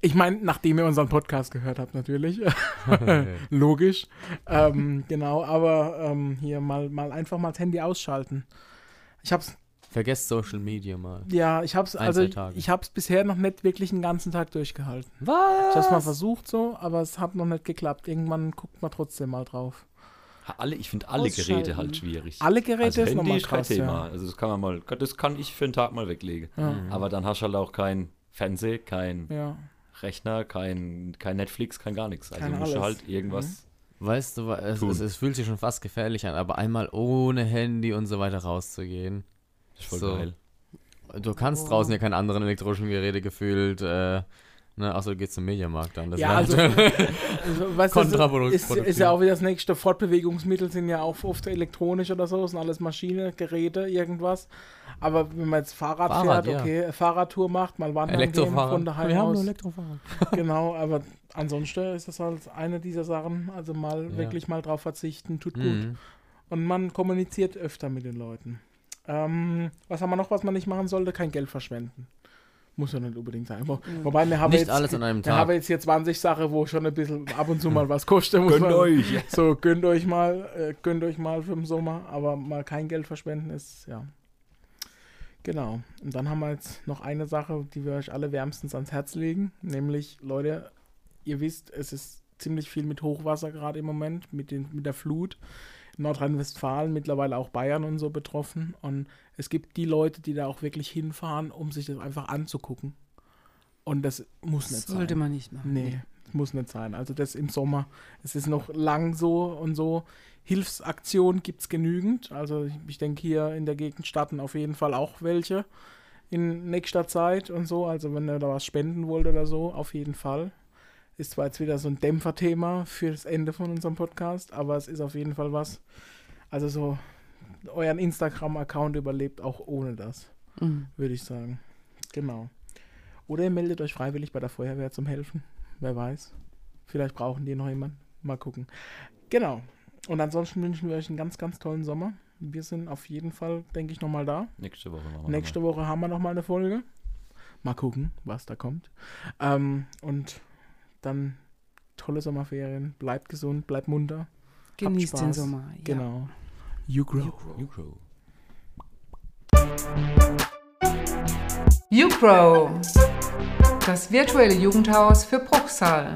Ich meine, nachdem ihr unseren Podcast gehört habt, natürlich. Logisch. ähm, genau, aber ähm, hier mal, mal einfach mal das Handy ausschalten. Ich hab's, Vergesst Social Media mal. ja, ich hab's, also Einzeltage. ich hab's bisher noch nicht wirklich einen ganzen Tag durchgehalten. Was? Ich hab's mal versucht so, aber es hat noch nicht geklappt. Irgendwann guckt man trotzdem mal drauf. Alle, ich finde alle. Geräte halt schwierig. Alle Geräte also ist Handy nochmal ist kein krass, Thema. ja. Also das kann man mal, das kann ich für einen Tag mal weglegen. Ja. Mhm. Aber dann hast du halt auch kein Fernseh, kein ja. Rechner, kein, kein Netflix, kein gar nichts. Also Kein musst du halt irgendwas. Weißt du, es, es, es fühlt sich schon fast gefährlich an, aber einmal ohne Handy und so weiter rauszugehen. Das ist voll So. geil. Du kannst Oh. draußen ja keine anderen elektronischen Geräte gefühlt, äh, ne, außer du gehst zum Mediamarkt dann. Das Ja, also, halt- also weißt du, Kontraproduktiv. ist, ist ja auch wieder das nächste. Fortbewegungsmittel sind ja auch oft elektronisch oder so, sind alles Maschine, Geräte, irgendwas. Aber wenn man jetzt Fahrrad, Fahrrad, fährt, ja. okay, Fahrradtour macht, mal wandern gehen Elektrofahrer. von daheim Wir haben aus. nur Elektrofahrer. genau, aber ansonsten ist das halt eine dieser Sachen, also mal Ja. wirklich mal drauf verzichten, tut gut. Mhm. Und man kommuniziert öfter mit den Leuten. Ähm, was haben wir noch, was man nicht machen sollte? Kein Geld verschwenden. Muss ja nicht unbedingt sein. Wo, wobei wir haben Nicht jetzt, alles an einem wir haben Tag. jetzt hier 20 Sachen, wo schon ein bisschen ab und zu mal was kostet. Muss Gönnt man, euch. So, gönnt euch mal, äh, gönnt euch mal für den Sommer, aber mal kein Geld verschwenden ist, ja. Genau. Und dann haben wir jetzt noch eine Sache, die wir euch alle wärmstens ans Herz legen, nämlich, Leute, ihr wisst, es ist ziemlich viel mit Hochwasser gerade im Moment, mit, den, mit der Flut. Nordrhein-Westfalen, mittlerweile auch Bayern und so betroffen. Und es gibt die Leute, die da auch wirklich hinfahren, um sich das einfach anzugucken. Und das muss nicht sein. Sollte man nicht machen. Nee, das muss nicht sein. Also das im Sommer. Es ist noch lang so und so. Hilfsaktionen gibt es genügend. Also ich, ich denke hier in der Gegend starten auf jeden Fall auch welche in nächster Zeit und so. Also wenn ihr da was spenden wollt oder so, auf jeden Fall. Ist zwar jetzt wieder so ein Dämpferthema für das Ende von unserem Podcast, aber es ist auf jeden Fall was. Also so, euren Instagram-Account überlebt auch ohne das Mhm. würde ich sagen. Genau. Oder ihr meldet euch freiwillig bei der Feuerwehr zum Helfen. Wer weiß. Vielleicht brauchen die noch jemanden. Mal gucken. Genau. Und ansonsten wünschen wir euch einen ganz, ganz tollen Sommer. Wir sind auf jeden Fall, denke ich, nochmal da. Nächste Woche wir Nächste Woche haben wir nochmal eine Folge. Mal gucken, was da kommt. Ähm, und dann tolle Sommerferien. Bleibt gesund, bleibt munter. Genießt den Spaß. Sommer. Ja. Genau. You grow. New Crow. YouGrow, das virtuelle Jugendhaus für Bruchsal.